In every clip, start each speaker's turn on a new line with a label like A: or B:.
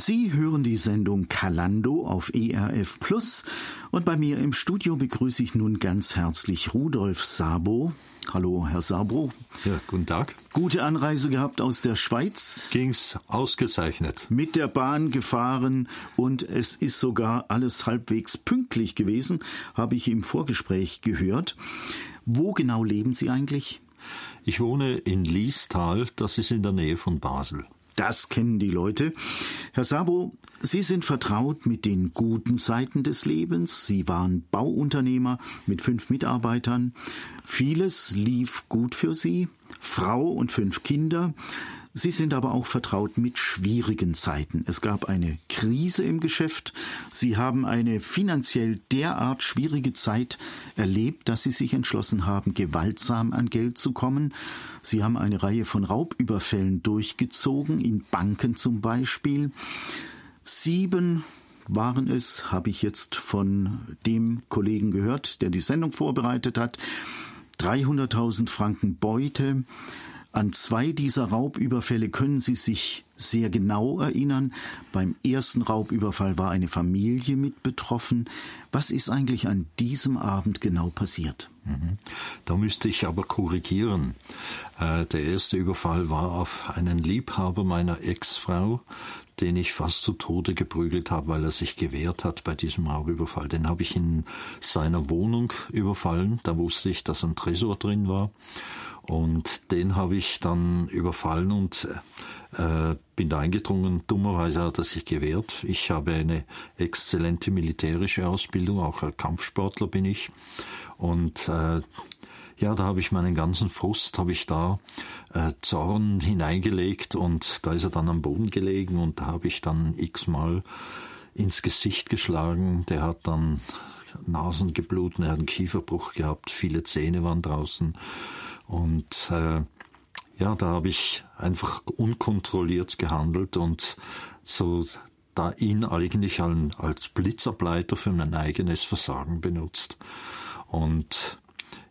A: Sie hören die Sendung Kalando auf ERF Plus und bei mir im Studio begrüße ich nun ganz herzlich Rudolf Sabo. Hallo, Herr Sabo.
B: Ja, guten Tag.
A: Gute Anreise gehabt aus der Schweiz.
B: Ging's ausgezeichnet.
A: Mit der Bahn gefahren und es ist sogar alles halbwegs pünktlich gewesen, habe ich im Vorgespräch gehört. Wo genau leben Sie eigentlich?
B: Ich wohne in Liestal, das ist in der Nähe von Basel.
A: Das kennen die Leute. Herr Sabo, Sie sind vertraut mit den guten Seiten des Lebens. Sie waren Bauunternehmer mit fünf Mitarbeitern. Vieles lief gut für Sie. Frau und fünf Kinder. Sie sind aber auch vertraut mit schwierigen Zeiten. Es gab eine Krise im Geschäft. Sie haben eine finanziell derart schwierige Zeit erlebt, dass Sie sich entschlossen haben, gewaltsam an Geld zu kommen. Sie haben eine Reihe von Raubüberfällen durchgezogen, in Banken zum Beispiel. Sieben waren es, habe ich jetzt von dem Kollegen gehört, der die Sendung vorbereitet hat. 300.000 Franken Beute, an zwei dieser Raubüberfälle können Sie sich sehr genau erinnern. Beim ersten Raubüberfall war eine Familie mit betroffen. Was ist eigentlich an diesem Abend genau passiert?
B: Mhm. Da müsste ich aber korrigieren. Äh, der erste Überfall war auf einen Liebhaber meiner Ex-Frau, den ich fast zu Tode geprügelt habe, weil er sich gewehrt hat bei diesem Raubüberfall. Den habe ich in seiner Wohnung überfallen. Da wusste ich, dass ein Tresor drin war. Und den habe ich dann überfallen und äh, bin da eingedrungen. Dummerweise hat er sich gewehrt. Ich habe eine exzellente militärische Ausbildung, auch ein Kampfsportler bin ich. Und äh, ja, da habe ich meinen ganzen Frust, habe ich da äh, Zorn hineingelegt und da ist er dann am Boden gelegen und da habe ich dann x-mal ins Gesicht geschlagen. Der hat dann Nasen gebluten, er hat einen Kieferbruch gehabt, viele Zähne waren draußen. Und äh, ja, da habe ich einfach unkontrolliert gehandelt und so da ihn eigentlich als Blitzableiter für mein eigenes Versagen benutzt. Und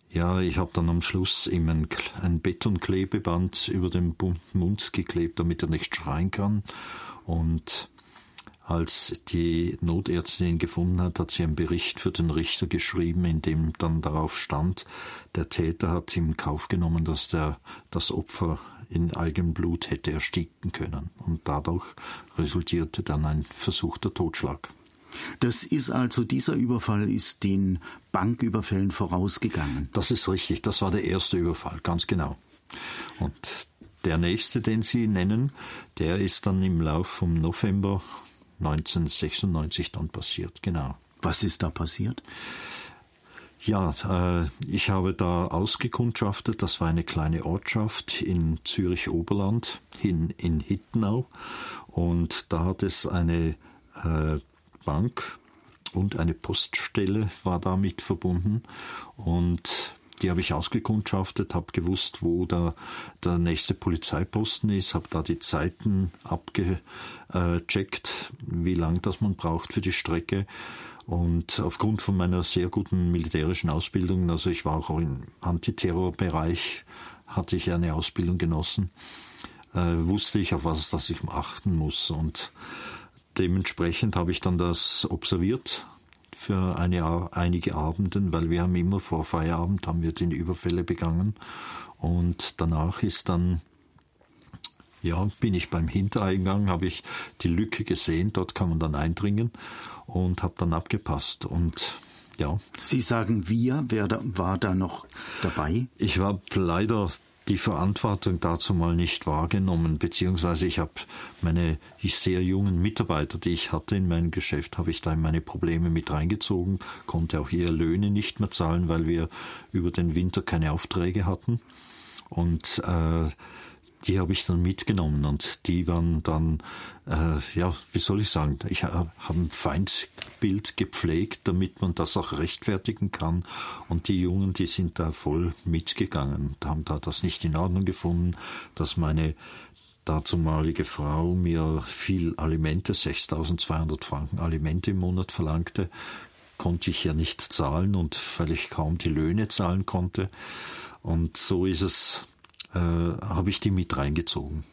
B: ja, ich habe dann am Schluss ihm ein, ein Betonklebeband über den Mund geklebt, damit er nicht schreien kann. Und als die Notärztin ihn gefunden hat, hat sie einen Bericht für den Richter geschrieben, in dem dann darauf stand, der Täter hat in Kauf genommen, dass der, das Opfer in eigenem Blut hätte ersticken können. Und dadurch resultierte dann ein versuchter Totschlag.
A: Das ist also, dieser Überfall ist den Banküberfällen vorausgegangen.
B: Das ist richtig, das war der erste Überfall, ganz genau. Und der nächste, den Sie nennen, der ist dann im Lauf vom November 1996 dann passiert, genau.
A: Was ist da passiert?
B: Ja, äh, ich habe da ausgekundschaftet, das war eine kleine Ortschaft in Zürich-Oberland, in, in Hittenau. Und da hat es eine äh, Bank und eine Poststelle war damit verbunden. Und die habe ich ausgekundschaftet, habe gewusst, wo der, der nächste Polizeiposten ist, habe da die Zeiten abgecheckt, wie lang das man braucht für die Strecke. Und aufgrund von meiner sehr guten militärischen Ausbildung, also ich war auch im Antiterrorbereich, hatte ich eine Ausbildung genossen, äh, wusste ich, auf was das ich achten muss. Und dementsprechend habe ich dann das observiert, für eine, einige Abenden, weil wir haben immer vor Feierabend haben wir den Überfälle begangen und danach ist dann ja, bin ich beim Hintereingang, habe ich die Lücke gesehen, dort kann man dann eindringen und habe dann abgepasst und ja.
A: Sie sagen wir, wer da, war da noch dabei?
B: Ich war leider die Verantwortung dazu mal nicht wahrgenommen, beziehungsweise ich habe meine sehr jungen Mitarbeiter, die ich hatte in meinem Geschäft, habe ich da in meine Probleme mit reingezogen, konnte auch ihre Löhne nicht mehr zahlen, weil wir über den Winter keine Aufträge hatten. Und äh, die habe ich dann mitgenommen und die waren dann, äh, ja, wie soll ich sagen, ich habe ein Feindbild gepflegt, damit man das auch rechtfertigen kann. Und die Jungen, die sind da voll mitgegangen und haben da das nicht in Ordnung gefunden, dass meine dazumalige Frau mir viel Alimente, 6200 Franken Alimente im Monat verlangte, konnte ich ja nicht zahlen und weil ich kaum die Löhne zahlen konnte. Und so ist es äh, habe ich die mit reingezogen.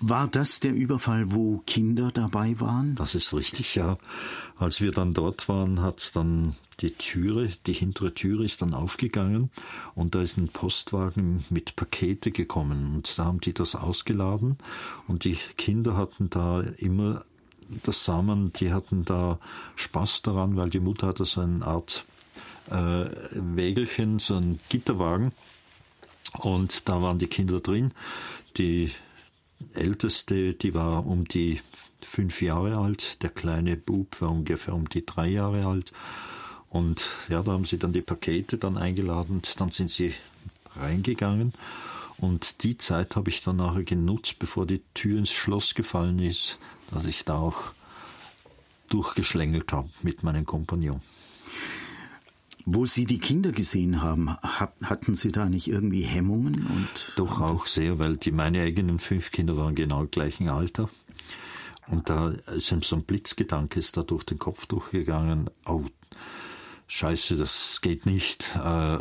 A: War das der Überfall, wo Kinder dabei waren?
B: Das ist richtig, ja. Als wir dann dort waren, hat dann die Türe, die hintere Türe ist dann aufgegangen und da ist ein Postwagen mit Pakete gekommen und da haben die das ausgeladen und die Kinder hatten da immer das sah man, die hatten da Spaß daran, weil die Mutter hatte so eine Art äh, Wägelchen, so ein Gitterwagen und da waren die Kinder drin. Die älteste, die war um die fünf Jahre alt, der kleine Bub war ungefähr um die drei Jahre alt und ja, da haben sie dann die Pakete dann eingeladen, dann sind sie reingegangen. Und die Zeit habe ich dann nachher genutzt, bevor die Tür ins Schloss gefallen ist, dass ich da auch durchgeschlängelt habe mit meinem Kompagnon.
A: Wo Sie die Kinder gesehen haben, hatten Sie da nicht irgendwie Hemmungen? Und
B: Doch auch sehr, weil die meine eigenen fünf Kinder waren genau gleichen Alter. Und da ist so ein Blitzgedanke ist da durch den Kopf durchgegangen. Oh, Scheiße, das geht nicht, äh,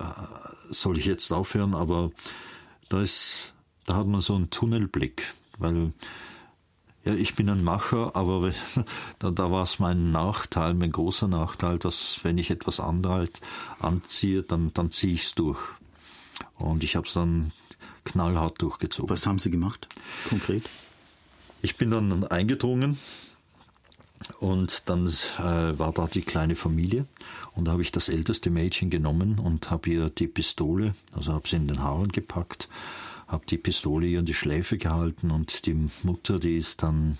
B: soll ich jetzt aufhören? Aber da ist, da hat man so einen Tunnelblick, weil ja, ich bin ein Macher, aber da, da war es mein Nachteil, mein großer Nachteil, dass wenn ich etwas anhalt, anziehe, dann, dann ziehe ich es durch. Und ich habe es dann knallhart durchgezogen.
A: Was haben Sie gemacht, konkret?
B: Ich bin dann eingedrungen und dann äh, war da die kleine Familie und da habe ich das älteste Mädchen genommen und habe ihr die Pistole, also habe sie in den Haaren gepackt, habe die Pistole ihr in die Schläfe gehalten und die Mutter, die ist dann,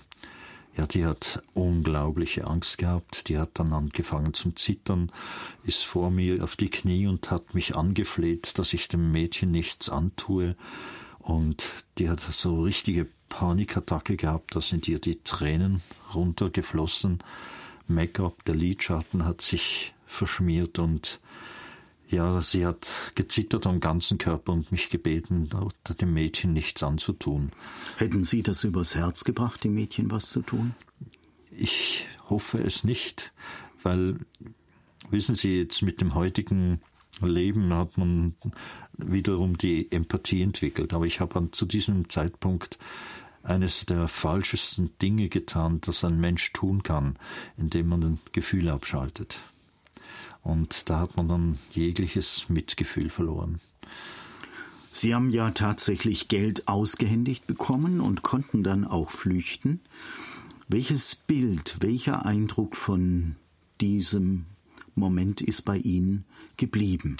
B: ja, die hat unglaubliche Angst gehabt, die hat dann angefangen zum Zittern, ist vor mir auf die Knie und hat mich angefleht, dass ich dem Mädchen nichts antue und die hat so richtige Panikattacke gehabt, da sind ihr die Tränen runtergeflossen. Make-up, der Lidschatten hat sich verschmiert und ja, sie hat gezittert am ganzen Körper und mich gebeten, dem Mädchen nichts anzutun.
A: Hätten Sie das übers Herz gebracht, dem Mädchen was zu tun?
B: Ich hoffe es nicht, weil, wissen Sie, jetzt mit dem heutigen Leben hat man wiederum die Empathie entwickelt. Aber ich habe zu diesem Zeitpunkt eines der falschesten Dinge getan, das ein Mensch tun kann, indem man ein Gefühl abschaltet. Und da hat man dann jegliches Mitgefühl verloren.
A: Sie haben ja tatsächlich Geld ausgehändigt bekommen und konnten dann auch flüchten. Welches Bild, welcher Eindruck von diesem Moment ist bei Ihnen geblieben?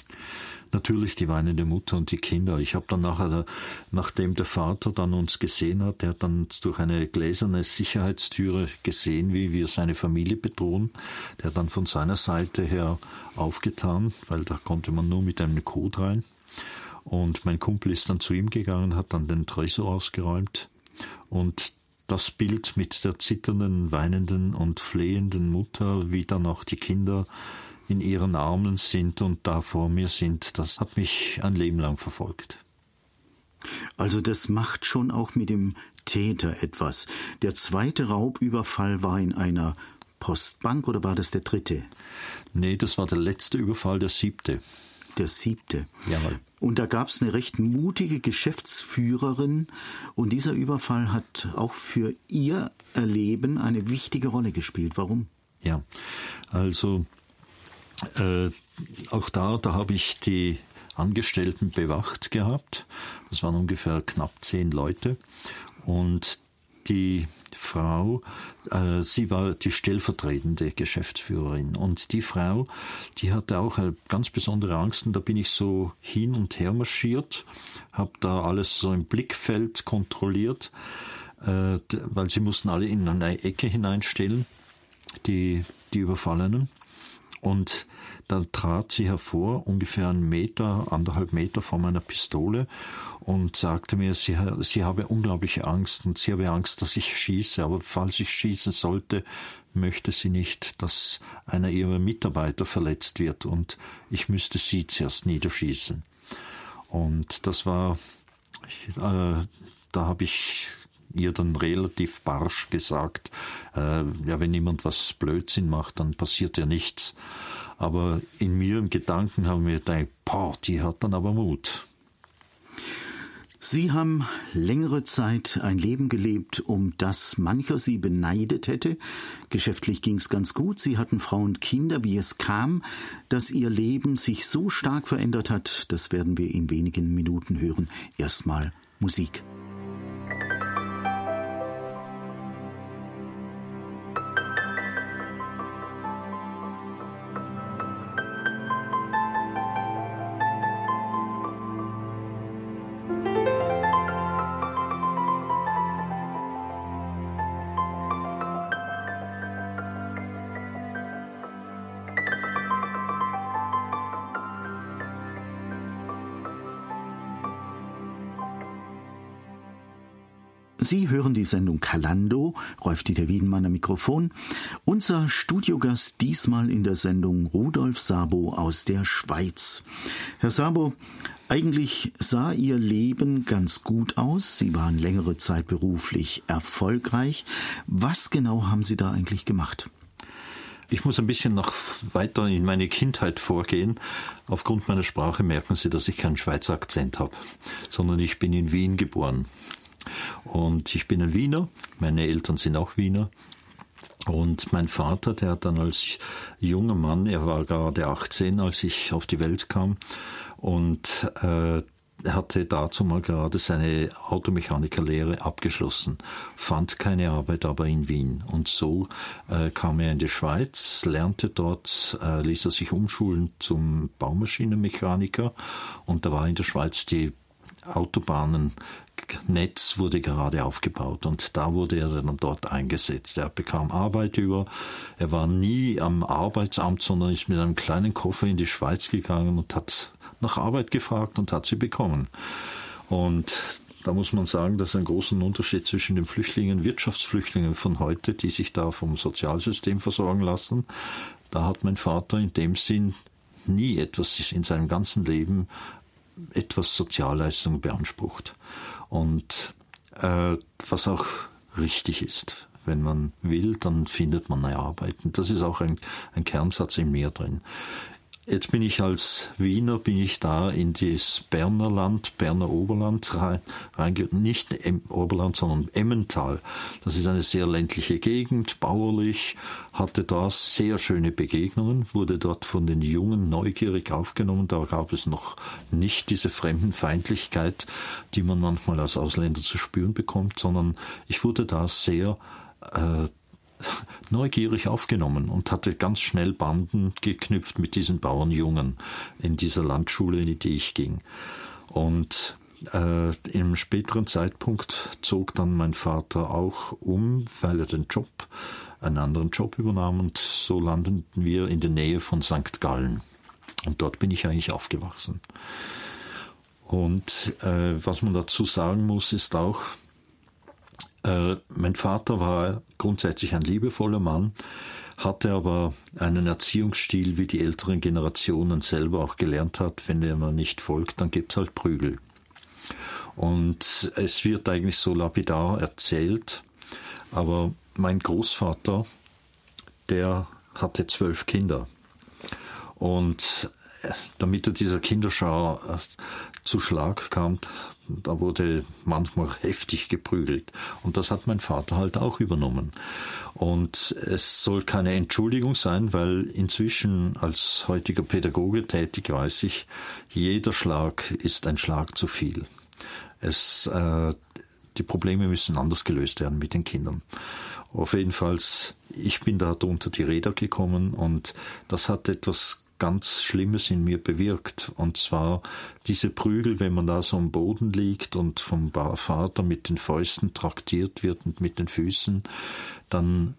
B: Natürlich die weinende Mutter und die Kinder. Ich habe dann nachher, nachdem der Vater dann uns gesehen hat, der hat dann durch eine gläserne Sicherheitstüre gesehen, wie wir seine Familie bedrohen. Der hat dann von seiner Seite her aufgetan, weil da konnte man nur mit einem Code rein. Und mein Kumpel ist dann zu ihm gegangen, hat dann den Tresor ausgeräumt und das Bild mit der zitternden, weinenden und flehenden Mutter, wie dann auch die Kinder in ihren Armen sind und da vor mir sind, das hat mich ein Leben lang verfolgt.
A: Also das macht schon auch mit dem Täter etwas. Der zweite Raubüberfall war in einer Postbank oder war das der dritte?
B: Nee, das war der letzte Überfall, der siebte.
A: Der siebte.
B: Jawohl.
A: Und da gab es eine recht mutige Geschäftsführerin und dieser Überfall hat auch für ihr Erleben eine wichtige Rolle gespielt. Warum?
B: Ja, also äh, auch da, da habe ich die Angestellten bewacht gehabt. Das waren ungefähr knapp zehn Leute. Und die Frau, äh, sie war die stellvertretende Geschäftsführerin. Und die Frau, die hatte auch eine ganz besondere Angst. Und da bin ich so hin und her marschiert, habe da alles so im Blickfeld kontrolliert, äh, weil sie mussten alle in eine Ecke hineinstellen, die, die Überfallenen. Und dann trat sie hervor, ungefähr einen Meter, anderthalb Meter vor meiner Pistole und sagte mir, sie, sie habe unglaubliche Angst und sie habe Angst, dass ich schieße. Aber falls ich schießen sollte, möchte sie nicht, dass einer ihrer Mitarbeiter verletzt wird und ich müsste sie zuerst niederschießen. Und das war, äh, da habe ich ihr dann relativ barsch gesagt, äh, ja, wenn jemand was Blödsinn macht, dann passiert ja nichts. Aber in mir im Gedanken haben wir gedacht, boah, die hat dann aber Mut.
A: Sie haben längere Zeit ein Leben gelebt, um das mancher Sie beneidet hätte. Geschäftlich ging es ganz gut. Sie hatten Frau und Kinder. Wie es kam, dass Ihr Leben sich so stark verändert hat, das werden wir in wenigen Minuten hören. Erstmal Musik. Sendung Kalando, Rolf-Dieter Wiedenmann am Mikrofon. Unser Studiogast diesmal in der Sendung Rudolf Sabo aus der Schweiz. Herr Sabo, eigentlich sah Ihr Leben ganz gut aus. Sie waren längere Zeit beruflich erfolgreich. Was genau haben Sie da eigentlich gemacht?
B: Ich muss ein bisschen noch weiter in meine Kindheit vorgehen. Aufgrund meiner Sprache merken Sie, dass ich keinen Schweizer Akzent habe, sondern ich bin in Wien geboren. Und ich bin ein Wiener, meine Eltern sind auch Wiener. Und mein Vater, der hat dann als junger Mann, er war gerade 18, als ich auf die Welt kam, und äh, hatte dazu mal gerade seine Automechanikerlehre abgeschlossen, fand keine Arbeit aber in Wien. Und so äh, kam er in die Schweiz, lernte dort, äh, ließ er sich umschulen zum Baumaschinenmechaniker und da war in der Schweiz die Autobahnen Netz wurde gerade aufgebaut und da wurde er dann dort eingesetzt. Er bekam Arbeit über. Er war nie am Arbeitsamt, sondern ist mit einem kleinen Koffer in die Schweiz gegangen und hat nach Arbeit gefragt und hat sie bekommen. Und da muss man sagen, dass ein großen Unterschied zwischen den Flüchtlingen, Wirtschaftsflüchtlingen von heute, die sich da vom Sozialsystem versorgen lassen. Da hat mein Vater in dem Sinn nie etwas in seinem ganzen Leben etwas Sozialleistung beansprucht. Und äh, was auch richtig ist. Wenn man will, dann findet man eine Arbeit. Und das ist auch ein, ein Kernsatz in mir drin. Jetzt bin ich als Wiener, bin ich da in das Berner Land, Berner Oberland rein, nicht im Oberland, sondern Emmental. Das ist eine sehr ländliche Gegend, bauerlich, hatte da sehr schöne Begegnungen, wurde dort von den Jungen neugierig aufgenommen. Da gab es noch nicht diese Fremdenfeindlichkeit, die man manchmal als Ausländer zu spüren bekommt, sondern ich wurde da sehr äh, neugierig aufgenommen und hatte ganz schnell Banden geknüpft mit diesen Bauernjungen in dieser Landschule, in die ich ging. Und äh, im späteren Zeitpunkt zog dann mein Vater auch um, weil er den Job, einen anderen Job übernahm und so landeten wir in der Nähe von St. Gallen. Und dort bin ich eigentlich aufgewachsen. Und äh, was man dazu sagen muss, ist auch, äh, mein Vater war grundsätzlich ein liebevoller Mann, hatte aber einen Erziehungsstil, wie die älteren Generationen selber auch gelernt hat. Wenn man nicht folgt, dann gibt's halt Prügel. Und es wird eigentlich so lapidar erzählt, aber mein Großvater, der hatte zwölf Kinder. Und damit er dieser Kinderschar äh, zu Schlag kam, da wurde manchmal heftig geprügelt. Und das hat mein Vater halt auch übernommen. Und es soll keine Entschuldigung sein, weil inzwischen als heutiger Pädagoge tätig weiß ich, jeder Schlag ist ein Schlag zu viel. Es, äh, die Probleme müssen anders gelöst werden mit den Kindern. Auf jeden Fall, ich bin da unter die Räder gekommen und das hat etwas ganz Schlimmes in mir bewirkt. Und zwar diese Prügel, wenn man da so am Boden liegt und vom Vater mit den Fäusten traktiert wird und mit den Füßen, dann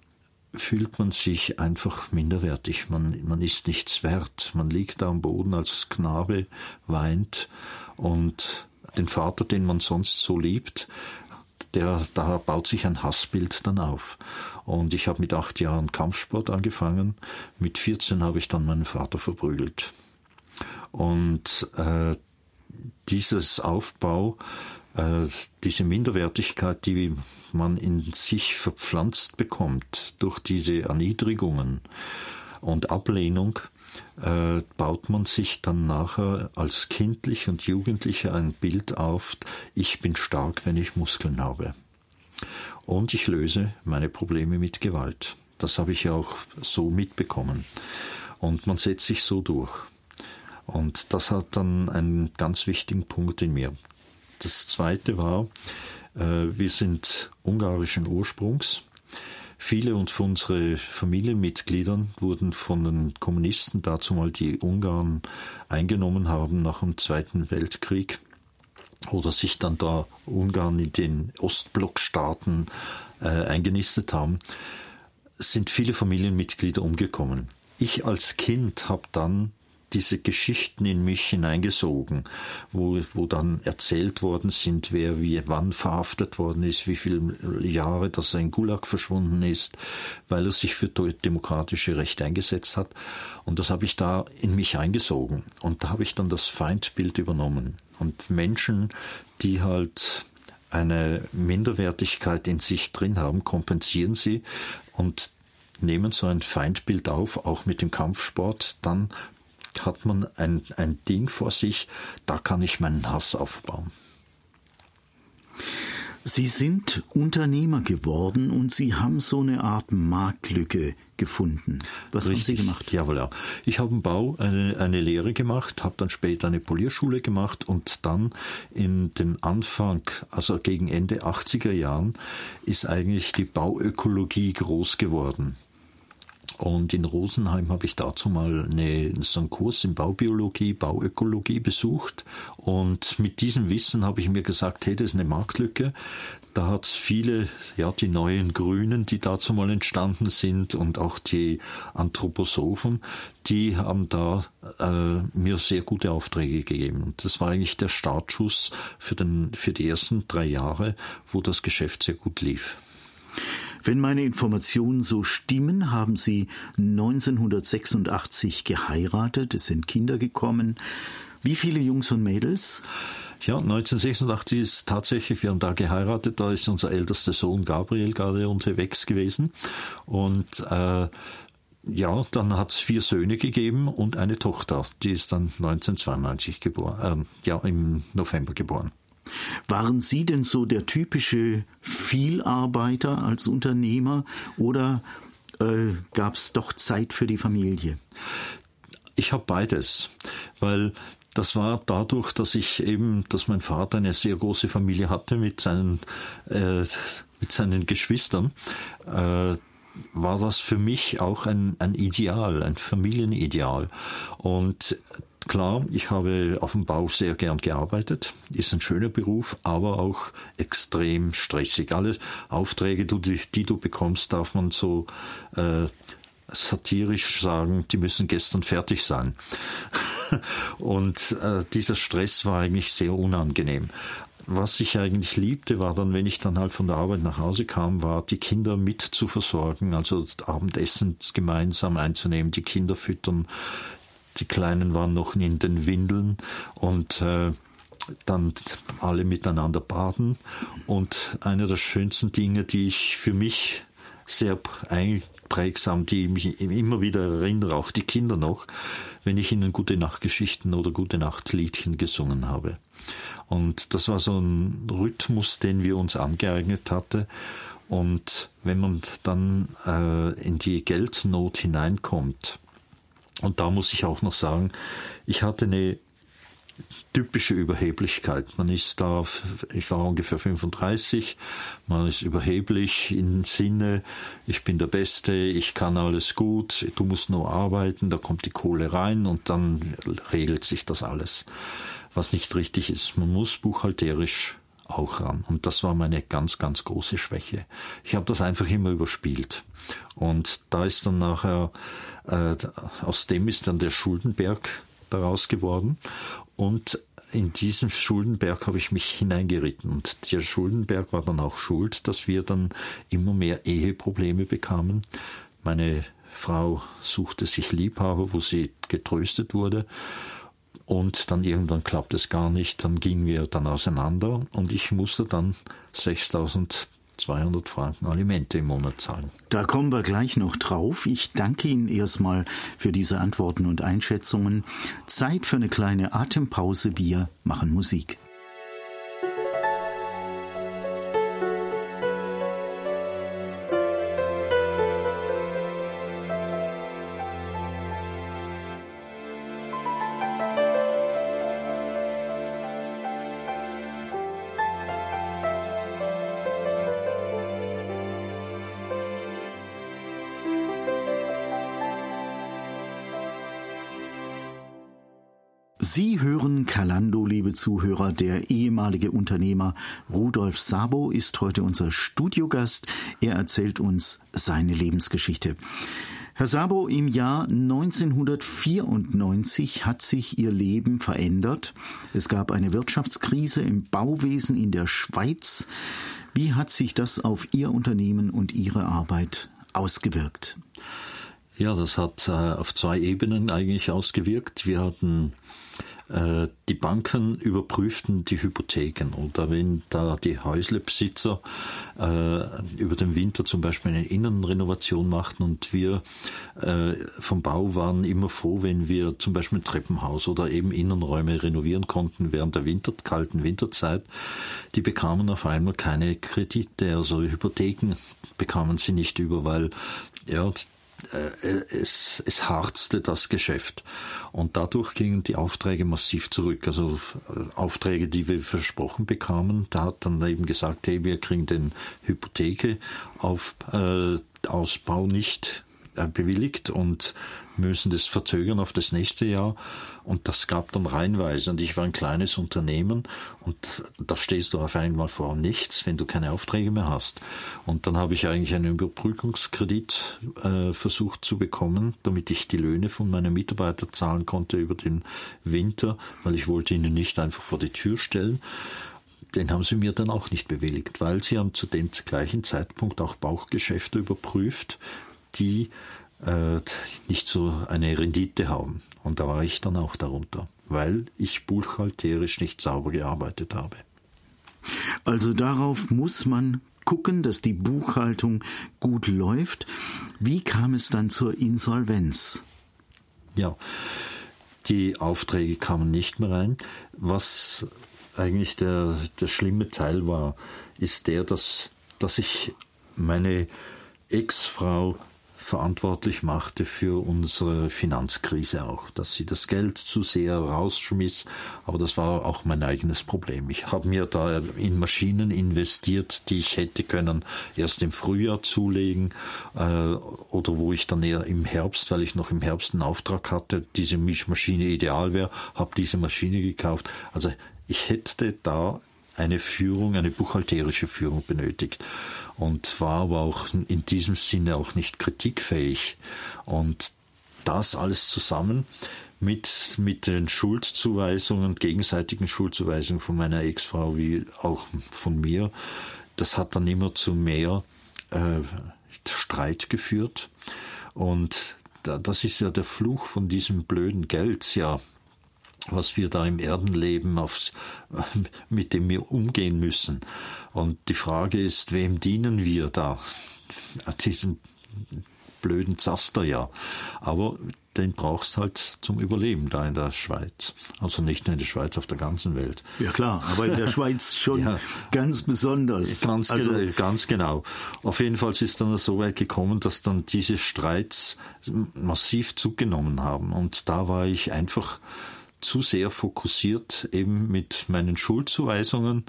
B: fühlt man sich einfach minderwertig. Man, man ist nichts wert. Man liegt da am Boden als Knabe, weint und den Vater, den man sonst so liebt, der, da baut sich ein Hassbild dann auf. Und ich habe mit acht Jahren Kampfsport angefangen. Mit 14 habe ich dann meinen Vater verprügelt. Und äh, dieses Aufbau, äh, diese Minderwertigkeit, die man in sich verpflanzt bekommt durch diese Erniedrigungen und Ablehnung, äh, baut man sich dann nachher als Kindlich und Jugendlicher ein Bild auf, ich bin stark, wenn ich Muskeln habe. Und ich löse meine Probleme mit Gewalt. Das habe ich ja auch so mitbekommen. Und man setzt sich so durch. Und das hat dann einen ganz wichtigen Punkt in mir. Das zweite war, äh, wir sind ungarischen Ursprungs. Viele von unseren Familienmitgliedern wurden von den Kommunisten dazu mal die Ungarn eingenommen haben nach dem Zweiten Weltkrieg oder sich dann da Ungarn in den Ostblockstaaten äh, eingenistet haben, sind viele Familienmitglieder umgekommen. Ich als Kind habe dann diese Geschichten in mich hineingesogen, wo, wo dann erzählt worden sind, wer wie wann verhaftet worden ist, wie viele Jahre, dass er in Gulag verschwunden ist, weil er sich für demokratische Rechte eingesetzt hat. Und das habe ich da in mich eingesogen. Und da habe ich dann das Feindbild übernommen. Und Menschen, die halt eine Minderwertigkeit in sich drin haben, kompensieren sie und nehmen so ein Feindbild auf, auch mit dem Kampfsport, dann hat man ein, ein Ding vor sich, da kann ich meinen Hass aufbauen.
A: Sie sind Unternehmer geworden und Sie haben so eine Art Marktlücke gefunden.
B: Was Richtig, haben Sie gemacht? Jawohl, ja. Ich habe im Bau eine, eine Lehre gemacht, habe dann später eine Polierschule gemacht und dann in den Anfang, also gegen Ende 80er Jahren, ist eigentlich die Bauökologie groß geworden. Und in Rosenheim habe ich dazu mal eine, so einen Kurs in Baubiologie, Bauökologie besucht. Und mit diesem Wissen habe ich mir gesagt, hey, das ist eine Marktlücke. Da hat es viele, ja, die neuen Grünen, die dazu mal entstanden sind und auch die Anthroposophen, die haben da äh, mir sehr gute Aufträge gegeben. Das war eigentlich der Startschuss für, den, für die ersten drei Jahre, wo das Geschäft sehr gut lief.
A: Wenn meine Informationen so stimmen, haben Sie 1986 geheiratet, es sind Kinder gekommen. Wie viele Jungs und Mädels?
B: Ja, 1986 ist tatsächlich, wir haben da geheiratet, da ist unser ältester Sohn Gabriel gerade unterwegs gewesen. Und äh, ja, dann hat es vier Söhne gegeben und eine Tochter, die ist dann 1992 geboren, äh, ja, im November geboren.
A: Waren Sie denn so der typische Vielarbeiter als Unternehmer oder äh, gab es doch Zeit für die Familie?
B: Ich habe beides, weil das war dadurch, dass ich eben, dass mein Vater eine sehr große Familie hatte mit seinen, äh, mit seinen Geschwistern, äh, war das für mich auch ein, ein Ideal, ein Familienideal. Und Klar, ich habe auf dem Bau sehr gern gearbeitet, ist ein schöner Beruf, aber auch extrem stressig. Alle Aufträge, die, du bekommst, darf man so äh, satirisch sagen, die müssen gestern fertig sein. Und äh, dieser Stress war eigentlich sehr unangenehm was ich eigentlich liebte, war dann, wenn ich dann halt von der Arbeit nach Hause kam, war die Kinder mit zu versorgen, also Abendessen gemeinsam einzunehmen, die Kinder füttern, die Kleinen waren noch in den Windeln und äh, dann alle miteinander baden. Und eine der schönsten Dinge, die ich für mich sehr einprägsam, die mich immer wieder erinnere, auch die Kinder noch, wenn ich ihnen gute Nachtgeschichten oder gute Nachtliedchen gesungen habe. Und das war so ein Rhythmus, den wir uns angeeignet hatten. Und wenn man dann äh, in die Geldnot hineinkommt, und da muss ich auch noch sagen, ich hatte eine typische Überheblichkeit. Man ist da, ich war ungefähr 35, man ist überheblich im Sinne, ich bin der Beste, ich kann alles gut, du musst nur arbeiten, da kommt die Kohle rein und dann regelt sich das alles. Was nicht richtig ist. Man muss buchhalterisch auch ran. Und das war meine ganz, ganz große Schwäche. Ich habe das einfach immer überspielt. Und da ist dann nachher, aus dem ist dann der Schuldenberg daraus geworden. Und in diesen Schuldenberg habe ich mich hineingeritten. Und der Schuldenberg war dann auch schuld, dass wir dann immer mehr Eheprobleme bekamen. Meine Frau suchte sich Liebhaber, wo sie getröstet wurde. Und dann irgendwann klappt es gar nicht, dann gingen wir dann auseinander und ich musste dann 6000 200 Franken Alimente im Monat zahlen.
A: Da kommen wir gleich noch drauf. Ich danke Ihnen erstmal für diese Antworten und Einschätzungen. Zeit für eine kleine Atempause. Wir machen Musik. Sie hören Kalando, liebe Zuhörer. Der ehemalige Unternehmer Rudolf Sabo ist heute unser Studiogast. Er erzählt uns seine Lebensgeschichte. Herr Sabo, im Jahr 1994 hat sich Ihr Leben verändert. Es gab eine Wirtschaftskrise im Bauwesen in der Schweiz. Wie hat sich das auf Ihr Unternehmen und Ihre Arbeit ausgewirkt?
B: Ja, das hat äh, auf zwei Ebenen eigentlich ausgewirkt. Wir hatten äh, die Banken überprüften die Hypotheken oder wenn da die Häuslebesitzer äh, über den Winter zum Beispiel eine Innenrenovation machten und wir äh, vom Bau waren immer froh, wenn wir zum Beispiel ein Treppenhaus oder eben Innenräume renovieren konnten während der Winter, kalten Winterzeit, die bekamen auf einmal keine Kredite, also Hypotheken bekamen sie nicht über, weil ja, es, es harzte das Geschäft. Und dadurch gingen die Aufträge massiv zurück. Also äh, Aufträge, die wir versprochen bekamen, da hat dann eben gesagt, hey, wir kriegen den Hypotheke auf äh, nicht äh, bewilligt und müssen das verzögern auf das nächste Jahr. Und das gab dann reihenweise. Und ich war ein kleines Unternehmen und da stehst du auf einmal vor nichts, wenn du keine Aufträge mehr hast. Und dann habe ich eigentlich einen Überbrückungskredit äh, versucht zu bekommen, damit ich die Löhne von meinen Mitarbeitern zahlen konnte über den Winter, weil ich wollte ihnen nicht einfach vor die Tür stellen den haben sie mir dann auch nicht bewilligt, weil sie haben zu dem gleichen Zeitpunkt auch Bauchgeschäfte überprüft, die äh, nicht so eine Rendite haben. Und da war ich dann auch darunter, weil ich buchhalterisch nicht sauber gearbeitet habe.
A: Also darauf muss man gucken, dass die Buchhaltung gut läuft. Wie kam es dann zur Insolvenz?
B: Ja, die Aufträge kamen nicht mehr rein. Was eigentlich der, der schlimme Teil war, ist der, dass, dass ich meine Ex-Frau verantwortlich machte für unsere Finanzkrise auch, dass sie das Geld zu sehr rausschmiss. Aber das war auch mein eigenes Problem. Ich habe mir da in Maschinen investiert, die ich hätte können erst im Frühjahr zulegen äh, oder wo ich dann eher im Herbst, weil ich noch im Herbst einen Auftrag hatte, diese Mischmaschine ideal wäre, habe diese Maschine gekauft. Also ich hätte da eine Führung, eine buchhalterische Führung benötigt und war aber auch in diesem Sinne auch nicht kritikfähig. Und das alles zusammen mit, mit den Schuldzuweisungen, gegenseitigen Schuldzuweisungen von meiner Ex-Frau wie auch von mir, das hat dann immer zu mehr äh, Streit geführt. Und da, das ist ja der Fluch von diesem blöden Geld, ja, was wir da im Erdenleben aufs, mit dem wir umgehen müssen. Und die Frage ist, wem dienen wir da? Diesen blöden Zaster ja. Aber den brauchst halt zum Überleben da in der Schweiz. Also nicht nur in der Schweiz, auf der ganzen Welt.
A: Ja klar, aber in der Schweiz schon ja, ganz besonders.
B: Ganz, also, ganz genau. Auf jeden Fall ist dann so weit gekommen, dass dann diese Streits massiv zugenommen haben. Und da war ich einfach zu sehr fokussiert eben mit meinen Schuldzuweisungen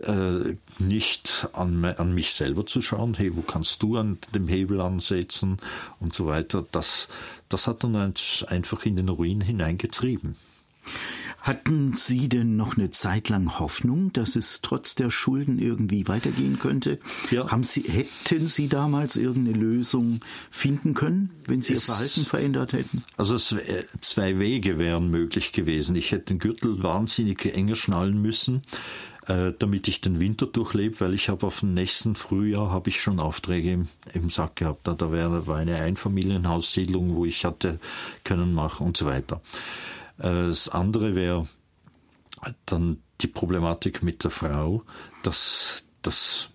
B: äh, nicht an, an mich selber zu schauen, hey, wo kannst du an dem Hebel ansetzen und so weiter. Das, das hat dann einfach in den Ruin hineingetrieben.
A: Hatten Sie denn noch eine Zeit lang Hoffnung, dass es trotz der Schulden irgendwie weitergehen könnte? Ja. Haben Sie, hätten Sie damals irgendeine Lösung finden können, wenn Sie es, Ihr Verhalten verändert hätten?
B: Also zwei Wege wären möglich gewesen. Ich hätte den Gürtel wahnsinnig enger schnallen müssen äh, damit ich den Winter durchlebe, weil ich habe auf dem nächsten Frühjahr habe ich schon Aufträge im, im Sack gehabt. Da, da wäre, war eine Einfamilienhaussiedlung, wo ich hatte können machen und so weiter. Äh, das andere wäre dann die Problematik mit der Frau, dass, dass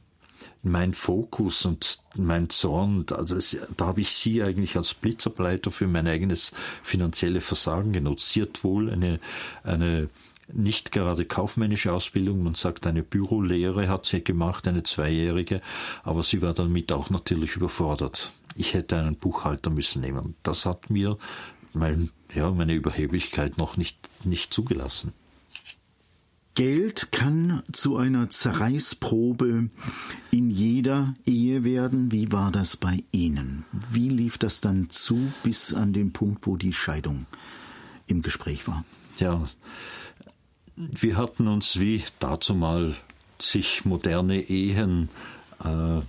B: mein Fokus und mein Zorn, also da habe ich sie eigentlich als Blitzableiter für mein eigenes finanzielle Versagen genutzt. Sie hat wohl eine, eine nicht gerade kaufmännische Ausbildung, man sagt eine Bürolehre hat sie gemacht, eine zweijährige, aber sie war damit auch natürlich überfordert. Ich hätte einen Buchhalter müssen nehmen. Das hat mir mein, ja, meine Überheblichkeit noch nicht, nicht zugelassen.
A: Geld kann zu einer Zerreißprobe in jeder Ehe werden. Wie war das bei Ihnen? Wie lief das dann zu bis an den Punkt, wo die Scheidung im Gespräch war?
B: Ja, wir hatten uns wie dazu mal sich moderne Ehen äh,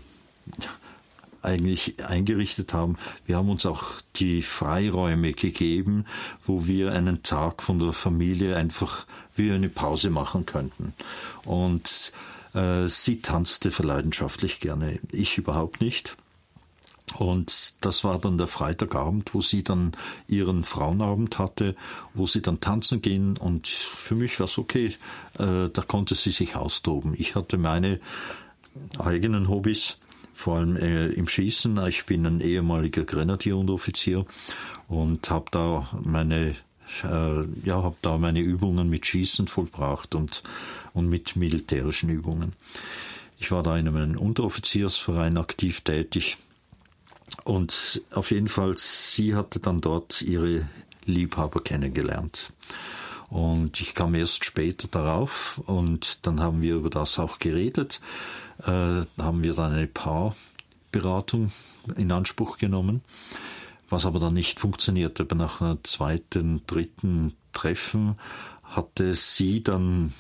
B: eigentlich eingerichtet haben. Wir haben uns auch die Freiräume gegeben, wo wir einen Tag von der Familie einfach wie eine Pause machen könnten. Und äh, sie tanzte verleidenschaftlich gerne, ich überhaupt nicht. Und das war dann der Freitagabend, wo sie dann ihren Frauenabend hatte, wo sie dann tanzen gehen. Und für mich war es okay, äh, da konnte sie sich austoben. Ich hatte meine eigenen Hobbys vor allem äh, im Schießen. Ich bin ein ehemaliger Grenadierunteroffizier und habe da meine äh, ja, habe da meine Übungen mit Schießen vollbracht und, und mit militärischen Übungen. Ich war da in einem Unteroffiziersverein aktiv tätig und auf jeden Fall, sie hatte dann dort ihre Liebhaber kennengelernt. Und ich kam erst später darauf und dann haben wir über das auch geredet äh, haben wir dann eine Paarberatung in Anspruch genommen, was aber dann nicht funktionierte. Aber nach einem zweiten, dritten Treffen hatte sie dann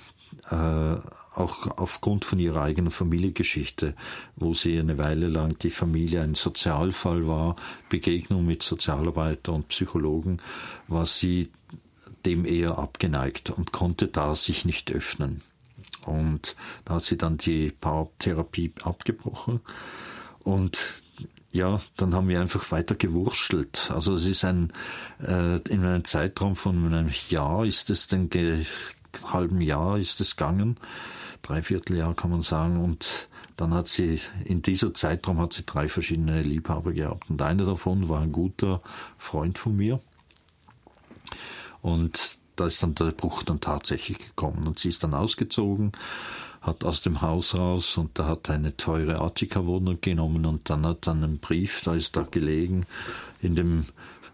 B: äh, auch aufgrund von ihrer eigenen Familiengeschichte, wo sie eine Weile lang die Familie ein Sozialfall war, Begegnung mit Sozialarbeiter und Psychologen, war sie dem eher abgeneigt und konnte da sich nicht öffnen. Und da hat sie dann die Paartherapie abgebrochen. Und ja, dann haben wir einfach weiter gewurschtelt. Also es ist ein, äh, in einem Zeitraum von einem Jahr ist es den halben Jahr ist es gegangen, Dreivierteljahr kann man sagen. Und dann hat sie, in dieser Zeitraum hat sie drei verschiedene Liebhaber gehabt. Und einer davon war ein guter Freund von mir. Und da ist dann der Bruch dann tatsächlich gekommen. Und sie ist dann ausgezogen, hat aus dem Haus raus und da hat eine teure Attika-Wohnung genommen und dann hat dann ein Brief, da ist da gelegen, in dem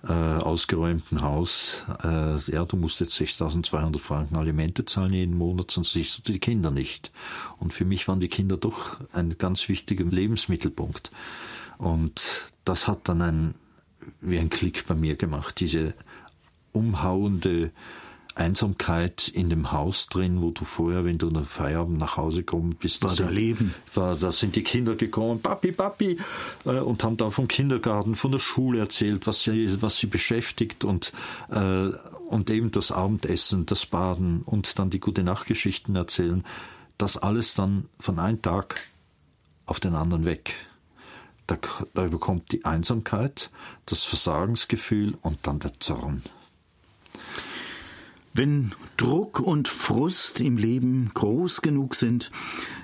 B: äh, ausgeräumten Haus, äh, ja, du musst jetzt 6.200 Franken Alimente zahlen jeden Monat, sonst siehst du die Kinder nicht. Und für mich waren die Kinder doch ein ganz wichtiger Lebensmittelpunkt. Und das hat dann ein, wie ein Klick bei mir gemacht, diese umhauende Einsamkeit in dem Haus drin, wo du vorher, wenn du nach Feierabend nach Hause gekommen bist,
A: war da Leben.
B: War, da sind die Kinder gekommen, Papi, Papi, äh, und haben da vom Kindergarten, von der Schule erzählt, was sie, was sie beschäftigt und, äh, und eben das Abendessen, das Baden und dann die gute Nachtgeschichten erzählen. Das alles dann von einem Tag auf den anderen weg. Da, da bekommt die Einsamkeit, das Versagensgefühl und dann der Zorn.
A: Wenn Druck und Frust im Leben groß genug sind,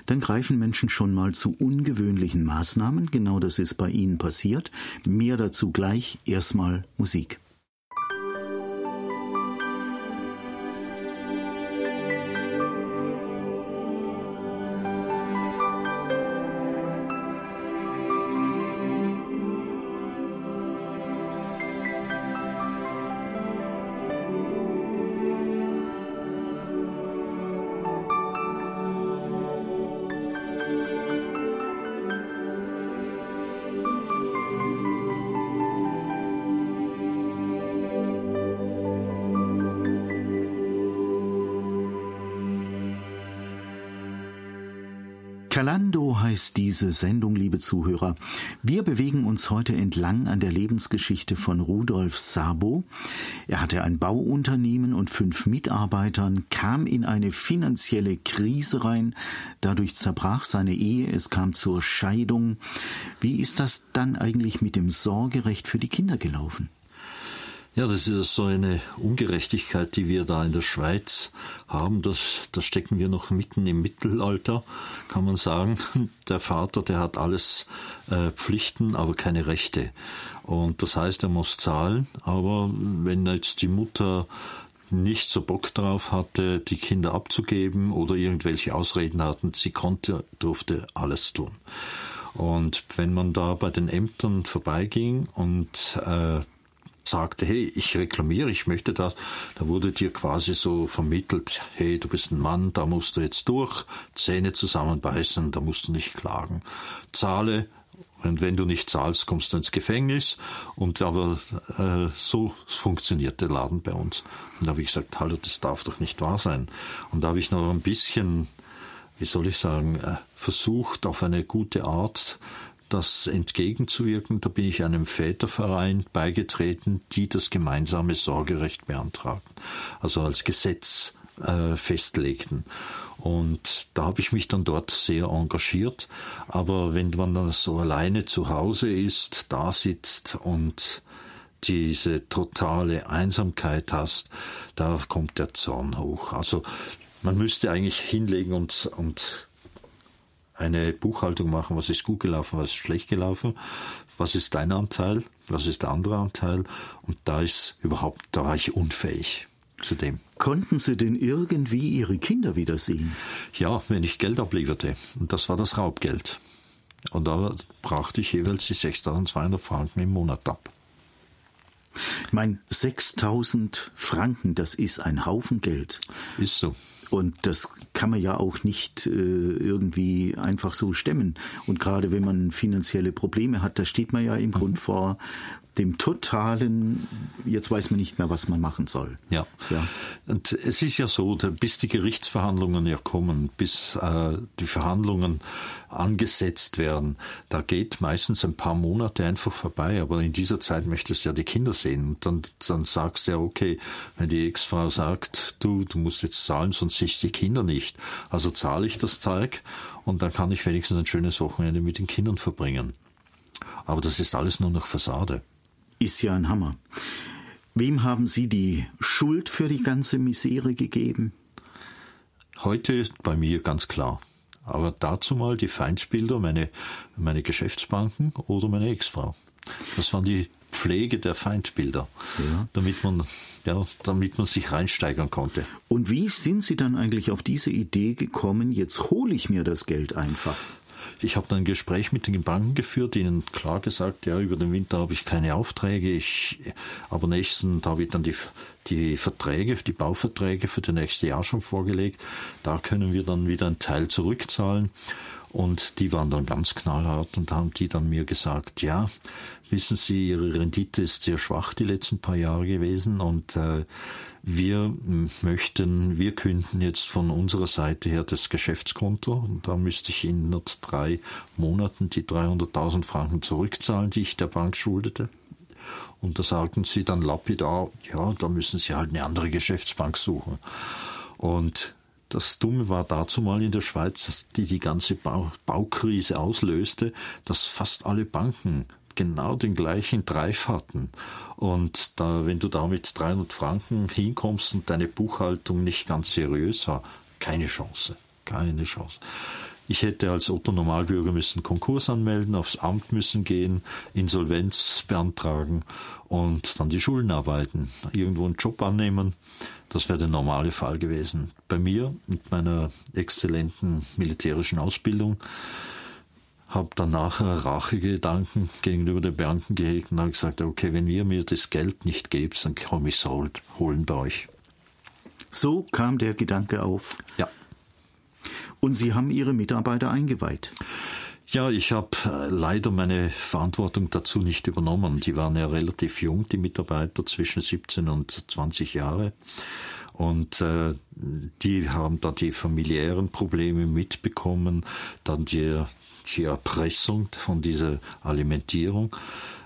A: dann greifen Menschen schon mal zu ungewöhnlichen Maßnahmen. Genau das ist bei Ihnen passiert. Mehr dazu gleich. Erstmal Musik. Diese Sendung, liebe Zuhörer. Wir bewegen uns heute entlang an der Lebensgeschichte von Rudolf Sabo. Er hatte ein Bauunternehmen und fünf Mitarbeitern, kam in eine finanzielle Krise rein, dadurch zerbrach seine Ehe, es kam zur Scheidung. Wie ist das dann eigentlich mit dem Sorgerecht für die Kinder gelaufen?
B: Ja, das ist so eine Ungerechtigkeit, die wir da in der Schweiz haben. Das, da stecken wir noch mitten im Mittelalter, kann man sagen. Der Vater, der hat alles äh, Pflichten, aber keine Rechte. Und das heißt, er muss zahlen. Aber wenn jetzt die Mutter nicht so Bock drauf hatte, die Kinder abzugeben oder irgendwelche Ausreden hatten, sie konnte, durfte alles tun. Und wenn man da bei den Ämtern vorbeiging und äh, sagte, hey, ich reklamiere, ich möchte das, da wurde dir quasi so vermittelt, hey, du bist ein Mann, da musst du jetzt durch, Zähne zusammenbeißen, da musst du nicht klagen. Zahle, und wenn du nicht zahlst, kommst du ins Gefängnis. Und aber äh, so funktioniert der Laden bei uns. Und da habe ich gesagt, hallo, das darf doch nicht wahr sein. Und da habe ich noch ein bisschen, wie soll ich sagen, äh, versucht, auf eine gute Art das entgegenzuwirken. Da bin ich einem Väterverein beigetreten, die das gemeinsame Sorgerecht beantragen. Also als Gesetz äh, festlegten. Und da habe ich mich dann dort sehr engagiert. Aber wenn man dann so alleine zu Hause ist, da sitzt und diese totale Einsamkeit hast, da kommt der Zorn hoch. Also man müsste eigentlich hinlegen und, und eine Buchhaltung machen, was ist gut gelaufen, was ist schlecht gelaufen, was ist dein Anteil, was ist der andere Anteil und da ist überhaupt, da war ich unfähig zu dem.
A: Konnten Sie denn irgendwie Ihre Kinder wiedersehen?
B: Ja, wenn ich Geld ablieferte und das war das Raubgeld. Und da brachte ich jeweils die 6.200 Franken im Monat ab.
A: Ich meine, 6.000 Franken, das ist ein Haufen Geld.
B: Ist so.
A: Und das kann man ja auch nicht äh, irgendwie einfach so stemmen. Und gerade wenn man finanzielle Probleme hat, da steht man ja im mhm. Grund vor, dem totalen, jetzt weiß man nicht mehr, was man machen soll.
B: Ja. ja. Und es ist ja so, bis die Gerichtsverhandlungen ja kommen, bis äh, die Verhandlungen angesetzt werden, da geht meistens ein paar Monate einfach vorbei, aber in dieser Zeit möchtest du ja die Kinder sehen. Und dann, dann sagst du ja, okay, wenn die Ex-Frau sagt, du, du musst jetzt zahlen, sonst sehe ich die Kinder nicht. Also zahle ich das Zeug und dann kann ich wenigstens ein schönes Wochenende mit den Kindern verbringen. Aber das ist alles nur noch Fassade
A: ist ja ein Hammer. Wem haben Sie die Schuld für die ganze Misere gegeben?
B: Heute bei mir ganz klar. Aber dazu mal die Feindbilder, meine, meine Geschäftsbanken oder meine Ex-Frau. Das waren die Pflege der Feindbilder, ja. damit, man, ja, damit man sich reinsteigern konnte.
A: Und wie sind Sie dann eigentlich auf diese Idee gekommen, jetzt hole ich mir das Geld einfach?
B: Ich habe dann ein Gespräch mit den Banken geführt, ihnen klar gesagt, ja, über den Winter habe ich keine Aufträge, ich, aber nächsten, da ich dann die, die Verträge, die Bauverträge für das nächste Jahr schon vorgelegt. Da können wir dann wieder einen Teil zurückzahlen. Und die waren dann ganz knallhart und haben die dann mir gesagt, ja, wissen Sie, Ihre Rendite ist sehr schwach die letzten paar Jahre gewesen und äh, wir möchten, wir künden jetzt von unserer Seite her das Geschäftskonto und da müsste ich in nur drei Monaten die 300.000 Franken zurückzahlen, die ich der Bank schuldete. Und da sagten sie dann lapidar, ja, da müssen Sie halt eine andere Geschäftsbank suchen. Und das Dumme war dazu mal in der Schweiz, die die ganze Bau Baukrise auslöste, dass fast alle Banken genau den gleichen Dreif hatten. Und da, wenn du da mit 300 Franken hinkommst und deine Buchhaltung nicht ganz seriös war, keine Chance. Keine Chance. Ich hätte als Otto Normalbürger müssen Konkurs anmelden, aufs Amt müssen gehen, Insolvenz beantragen und dann die Schulden arbeiten, irgendwo einen Job annehmen. Das wäre der normale Fall gewesen. Bei mir mit meiner exzellenten militärischen Ausbildung habe danach Rachegedanken gegenüber den Banken gehegt und habe gesagt, okay, wenn ihr mir das Geld nicht gebt, dann komme ich es holen bei euch.
A: So kam der Gedanke auf.
B: Ja.
A: Und Sie haben Ihre Mitarbeiter eingeweiht.
B: Ja, ich habe äh, leider meine Verantwortung dazu nicht übernommen. Die waren ja relativ jung, die Mitarbeiter zwischen 17 und 20 Jahre. Und äh, die haben da die familiären Probleme mitbekommen, dann die die Erpressung von dieser Alimentierung.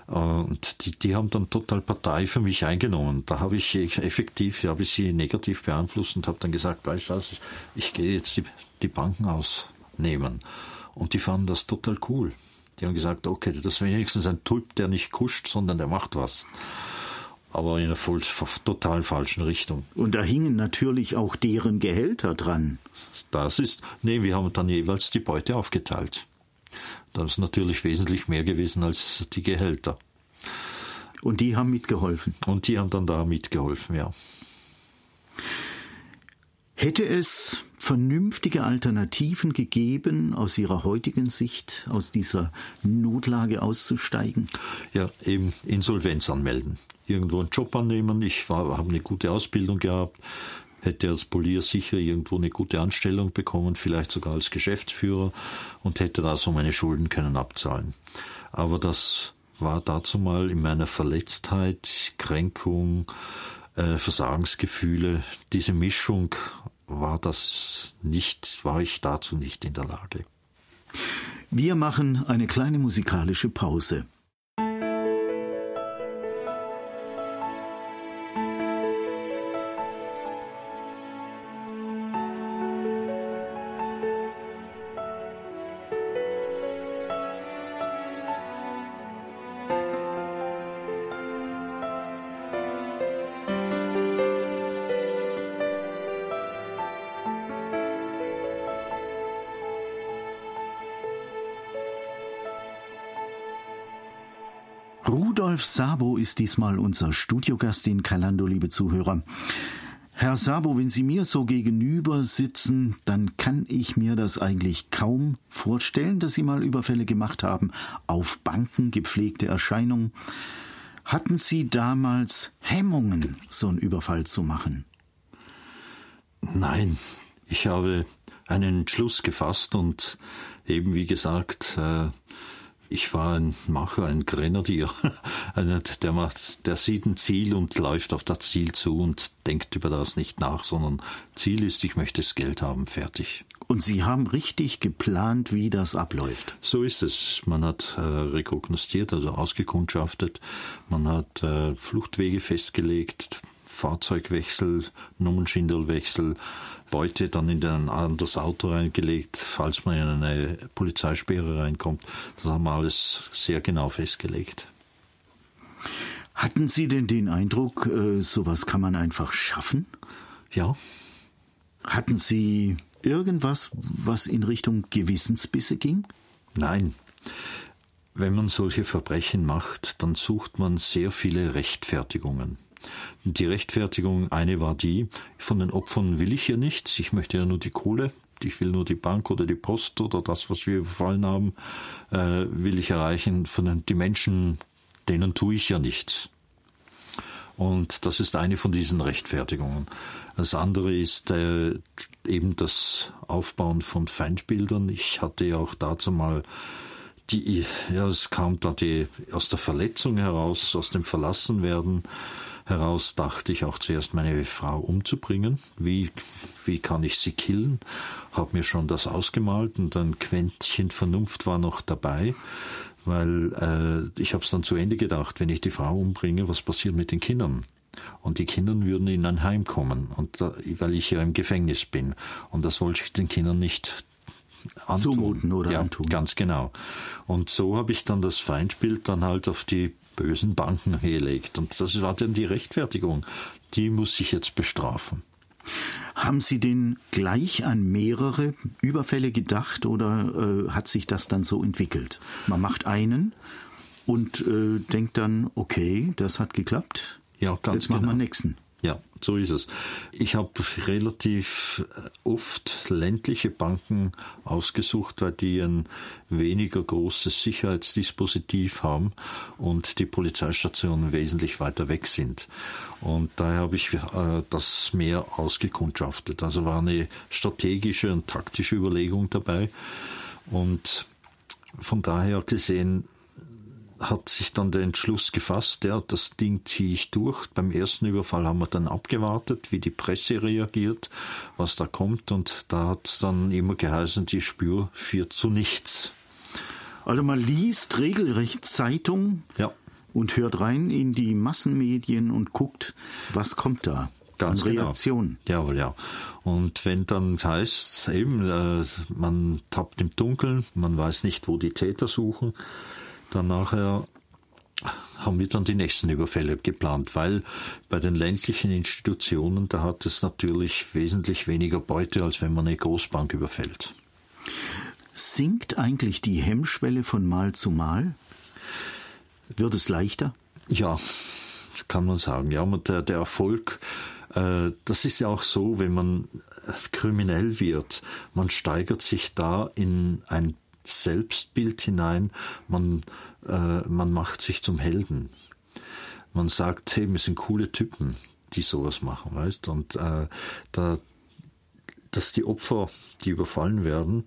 B: Und die, die haben dann total Partei für mich eingenommen. Da habe ich effektiv, habe ich sie negativ beeinflusst und habe dann gesagt, weißt du was, ich gehe jetzt die, die Banken ausnehmen. Und die fanden das total cool. Die haben gesagt, okay, das ist wenigstens ein Typ, der nicht kuscht, sondern der macht was. aber in einer voll, total falschen Richtung.
A: Und da hingen natürlich auch deren Gehälter dran.
B: Das ist, nee, wir haben dann jeweils die Beute aufgeteilt. Das ist natürlich wesentlich mehr gewesen als die Gehälter.
A: Und die haben mitgeholfen.
B: Und die haben dann da mitgeholfen, ja.
A: Hätte es vernünftige Alternativen gegeben, aus Ihrer heutigen Sicht aus dieser Notlage auszusteigen?
B: Ja, eben Insolvenz anmelden. Irgendwo einen Job annehmen. Ich habe eine gute Ausbildung gehabt, hätte als Polier sicher irgendwo eine gute Anstellung bekommen, vielleicht sogar als Geschäftsführer und hätte da so meine Schulden können abzahlen. Aber das war dazu mal in meiner Verletztheit, Kränkung, äh, Versagensgefühle, diese Mischung war das nicht, war ich dazu nicht in der Lage.
A: Wir machen eine kleine musikalische Pause. Ist diesmal unser Studiogast in Kalando, liebe Zuhörer. Herr Sabo, wenn Sie mir so gegenüber sitzen, dann kann ich mir das eigentlich kaum vorstellen, dass Sie mal Überfälle gemacht haben auf Banken, gepflegte Erscheinung. Hatten Sie damals Hemmungen, so einen Überfall zu machen?
B: Nein, ich habe einen Entschluss gefasst und eben wie gesagt, äh, ich war ein Macher, ein Grenadier. der, macht, der sieht ein Ziel und läuft auf das Ziel zu und denkt über das nicht nach, sondern Ziel ist, ich möchte das Geld haben, fertig.
A: Und Sie haben richtig geplant, wie das abläuft.
B: So ist es. Man hat äh, rekognosziert, also ausgekundschaftet. Man hat äh, Fluchtwege festgelegt, Fahrzeugwechsel, Nummernschindelwechsel, Beute dann in ein anderes Auto reingelegt, falls man in eine Polizeisperre reinkommt. Das haben wir alles sehr genau festgelegt.
A: Hatten Sie denn den Eindruck, äh, sowas kann man einfach schaffen?
B: Ja.
A: Hatten Sie irgendwas, was in Richtung Gewissensbisse ging?
B: Nein. Wenn man solche Verbrechen macht, dann sucht man sehr viele Rechtfertigungen. Die Rechtfertigung, eine war die, von den Opfern will ich hier nichts, ich möchte ja nur die Kohle, ich will nur die Bank oder die Post oder das, was wir überfallen haben, äh, will ich erreichen. Von den die Menschen, denen tue ich ja nichts. Und das ist eine von diesen Rechtfertigungen. Das andere ist äh, eben das Aufbauen von Feindbildern. Ich hatte ja auch dazu mal die, ja, es kam da die aus der Verletzung heraus, aus dem Verlassenwerden heraus dachte ich auch zuerst meine Frau umzubringen. Wie, wie kann ich sie killen? Hab mir schon das ausgemalt und ein Quäntchen Vernunft war noch dabei, weil äh, ich habe es dann zu Ende gedacht, wenn ich die Frau umbringe, was passiert mit den Kindern? Und die Kinder würden in ein Heim kommen, und da, weil ich ja im Gefängnis bin. Und das wollte ich den Kindern nicht antun.
A: Zumuten oder
B: ja,
A: antun.
B: Ganz genau. Und so habe ich dann das Feindbild dann halt auf die bösen Banken gelegt. Und das war dann die Rechtfertigung. Die muss ich jetzt bestrafen.
A: Haben Sie denn gleich an mehrere Überfälle gedacht oder äh, hat sich das dann so entwickelt? Man macht einen und äh, denkt dann, okay, das hat geklappt.
B: Ja, ganz
A: Jetzt machen
B: genau.
A: wir nächsten.
B: Ja, so ist es. Ich habe relativ äh, oft ländliche Banken ausgesucht, weil die ein weniger großes Sicherheitsdispositiv haben und die Polizeistationen wesentlich weiter weg sind. Und daher habe ich äh, das mehr ausgekundschaftet. Also war eine strategische und taktische Überlegung dabei. Und von daher gesehen hat sich dann der Entschluss gefasst, ja, das Ding ziehe ich durch. Beim ersten Überfall haben wir dann abgewartet, wie die Presse reagiert, was da kommt, und da hat es dann immer geheißen, die Spür führt zu nichts.
A: Also man liest regelrecht Zeitung
B: ja.
A: und hört rein in die Massenmedien und guckt, was kommt da.
B: Ganz
A: an
B: genau.
A: Reaktionen.
B: Jawohl, ja. Und wenn dann heißt, eben, äh, man tappt im Dunkeln, man weiß nicht, wo die Täter suchen, dann nachher haben wir dann die nächsten Überfälle geplant, weil bei den ländlichen Institutionen, da hat es natürlich wesentlich weniger Beute, als wenn man eine Großbank überfällt.
A: Sinkt eigentlich die Hemmschwelle von Mal zu Mal? Wird es leichter?
B: Ja, kann man sagen. Ja, der, der Erfolg, äh, das ist ja auch so, wenn man kriminell wird, man steigert sich da in ein Selbstbild hinein, man, äh, man macht sich zum Helden. Man sagt, hey, wir sind coole Typen, die sowas machen, weißt Und äh, da, dass die Opfer, die überfallen werden,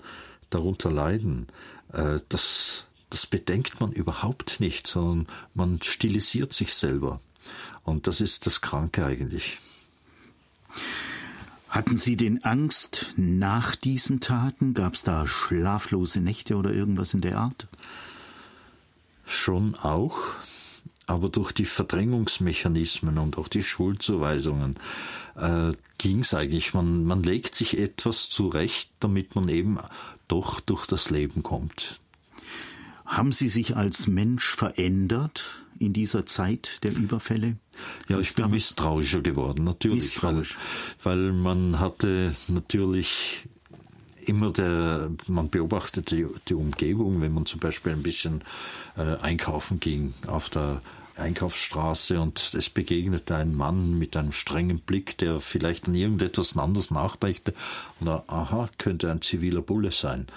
B: darunter leiden, äh, das, das bedenkt man überhaupt nicht, sondern man stilisiert sich selber. Und das ist das Kranke eigentlich.
A: Hatten Sie denn Angst nach diesen Taten? Gab es da schlaflose Nächte oder irgendwas in der Art?
B: Schon auch, aber durch die Verdrängungsmechanismen und auch die Schuldzuweisungen äh, ging es eigentlich. Man, man legt sich etwas zurecht, damit man eben doch durch das Leben kommt.
A: Haben Sie sich als Mensch verändert in dieser Zeit der Überfälle?
B: Ja, ich bin misstrauischer geworden, natürlich. Misstrauisch. Weil, weil man hatte natürlich immer der, man beobachtete die, die, Umgebung, wenn man zum Beispiel ein bisschen äh, einkaufen ging auf der Einkaufsstraße und es begegnete ein Mann mit einem strengen Blick, der vielleicht an irgendetwas anderes nachdachte oder aha, könnte ein ziviler Bulle sein.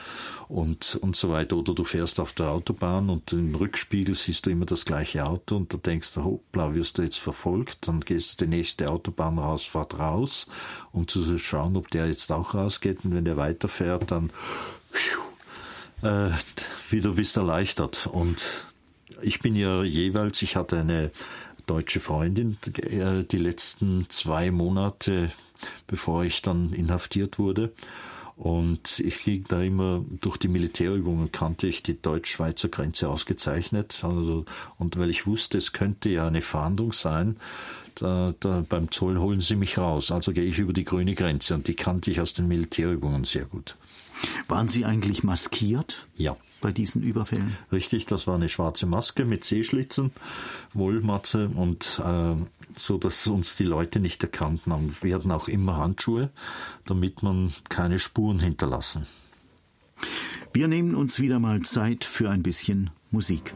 B: Und, und so weiter. Oder du fährst auf der Autobahn und im Rückspiegel siehst du immer das gleiche Auto und da denkst du, hoppla, wirst du jetzt verfolgt, dann gehst du die nächste Autobahnrausfahrt raus, um zu schauen, ob der jetzt auch rausgeht. Und wenn der weiterfährt, dann äh, wieder bist erleichtert. Und ich bin ja jeweils, ich hatte eine deutsche Freundin äh, die letzten zwei Monate, bevor ich dann inhaftiert wurde. Und ich ging da immer durch die Militärübungen kannte ich die deutsch-schweizer Grenze ausgezeichnet. Also, und weil ich wusste, es könnte ja eine Fahndung sein, da, da, beim Zoll holen sie mich raus. Also gehe ich über die grüne Grenze und die kannte ich aus den Militärübungen sehr gut.
A: Waren Sie eigentlich maskiert?
B: Ja
A: bei diesen Überfällen?
B: Richtig, das war eine schwarze Maske mit Sehschlitzen, Wollmatze und äh, so, dass uns die Leute nicht erkannt haben. Wir hatten auch immer Handschuhe, damit man keine Spuren hinterlassen.
A: Wir nehmen uns wieder mal Zeit für ein bisschen Musik.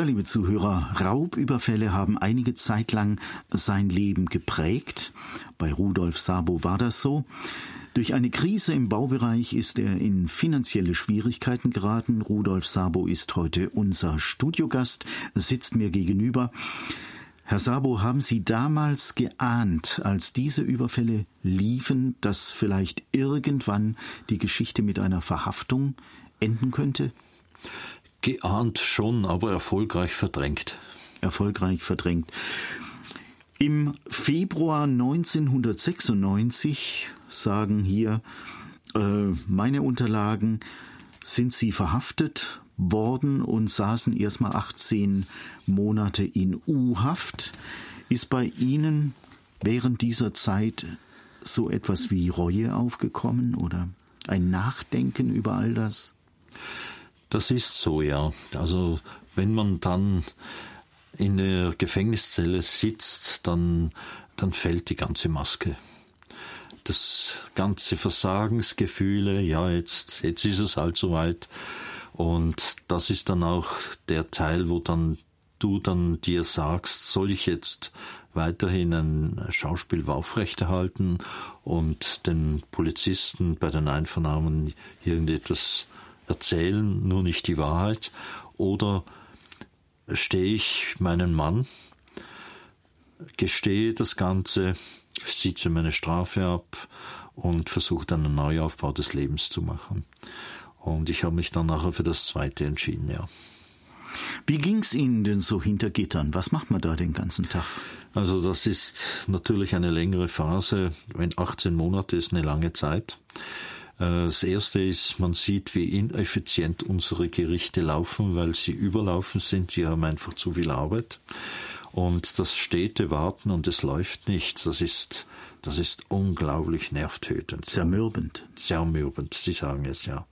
A: Ja, liebe Zuhörer, Raubüberfälle haben einige Zeit lang sein Leben geprägt. Bei Rudolf Sabo war das so. Durch eine Krise im Baubereich ist er in finanzielle Schwierigkeiten geraten. Rudolf Sabo ist heute unser Studiogast, sitzt mir gegenüber. Herr Sabo, haben Sie damals geahnt, als diese Überfälle liefen, dass vielleicht irgendwann die Geschichte mit einer Verhaftung enden könnte?
B: Geahnt schon, aber erfolgreich verdrängt.
A: Erfolgreich verdrängt. Im Februar 1996 sagen hier äh, meine Unterlagen, sind sie verhaftet worden und saßen erstmal 18 Monate in U-Haft. Ist bei Ihnen während dieser Zeit so etwas wie Reue aufgekommen oder ein Nachdenken über all das?
B: Das ist so, ja. Also wenn man dann in der Gefängniszelle sitzt, dann, dann fällt die ganze Maske. Das ganze Versagensgefühle, ja, jetzt, jetzt ist es halt soweit. Und das ist dann auch der Teil, wo dann du dann dir sagst, soll ich jetzt weiterhin ein Schauspiel aufrechterhalten und den Polizisten bei den Einvernahmen irgendetwas erzählen nur nicht die Wahrheit oder stehe ich meinen Mann, gestehe das Ganze, sitze meine Strafe ab und versuche dann einen Neuaufbau des Lebens zu machen. Und ich habe mich dann nachher für das Zweite entschieden, ja.
A: Wie ging es Ihnen denn so hinter Gittern? Was macht man da den ganzen Tag?
B: Also das ist natürlich eine längere Phase. Wenn 18 Monate ist eine lange Zeit. Äh, das erste ist, man sieht, wie ineffizient unsere Gerichte laufen, weil sie überlaufen sind. Sie haben einfach zu viel Arbeit. Und das stete Warten und es läuft nichts, das ist, das ist unglaublich nervtötend.
A: Zermürbend.
B: Zermürbend, Sie sagen es ja.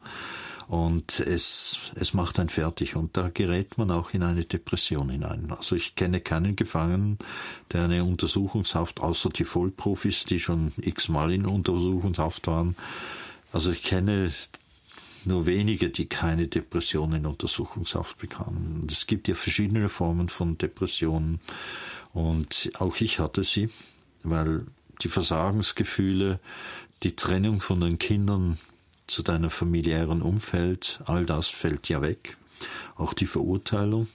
B: Und es, es macht einen fertig und da gerät man auch in eine Depression hinein. Also ich kenne keinen Gefangenen, der eine Untersuchungshaft, außer die Vollprofis, die schon x-mal in Untersuchungshaft waren. Also ich kenne nur wenige, die keine Depression in Untersuchungshaft bekamen. Es gibt ja verschiedene Formen von Depressionen und auch ich hatte sie, weil die Versagensgefühle, die Trennung von den Kindern zu deinem familiären Umfeld, all das fällt ja weg. Auch die Verurteilung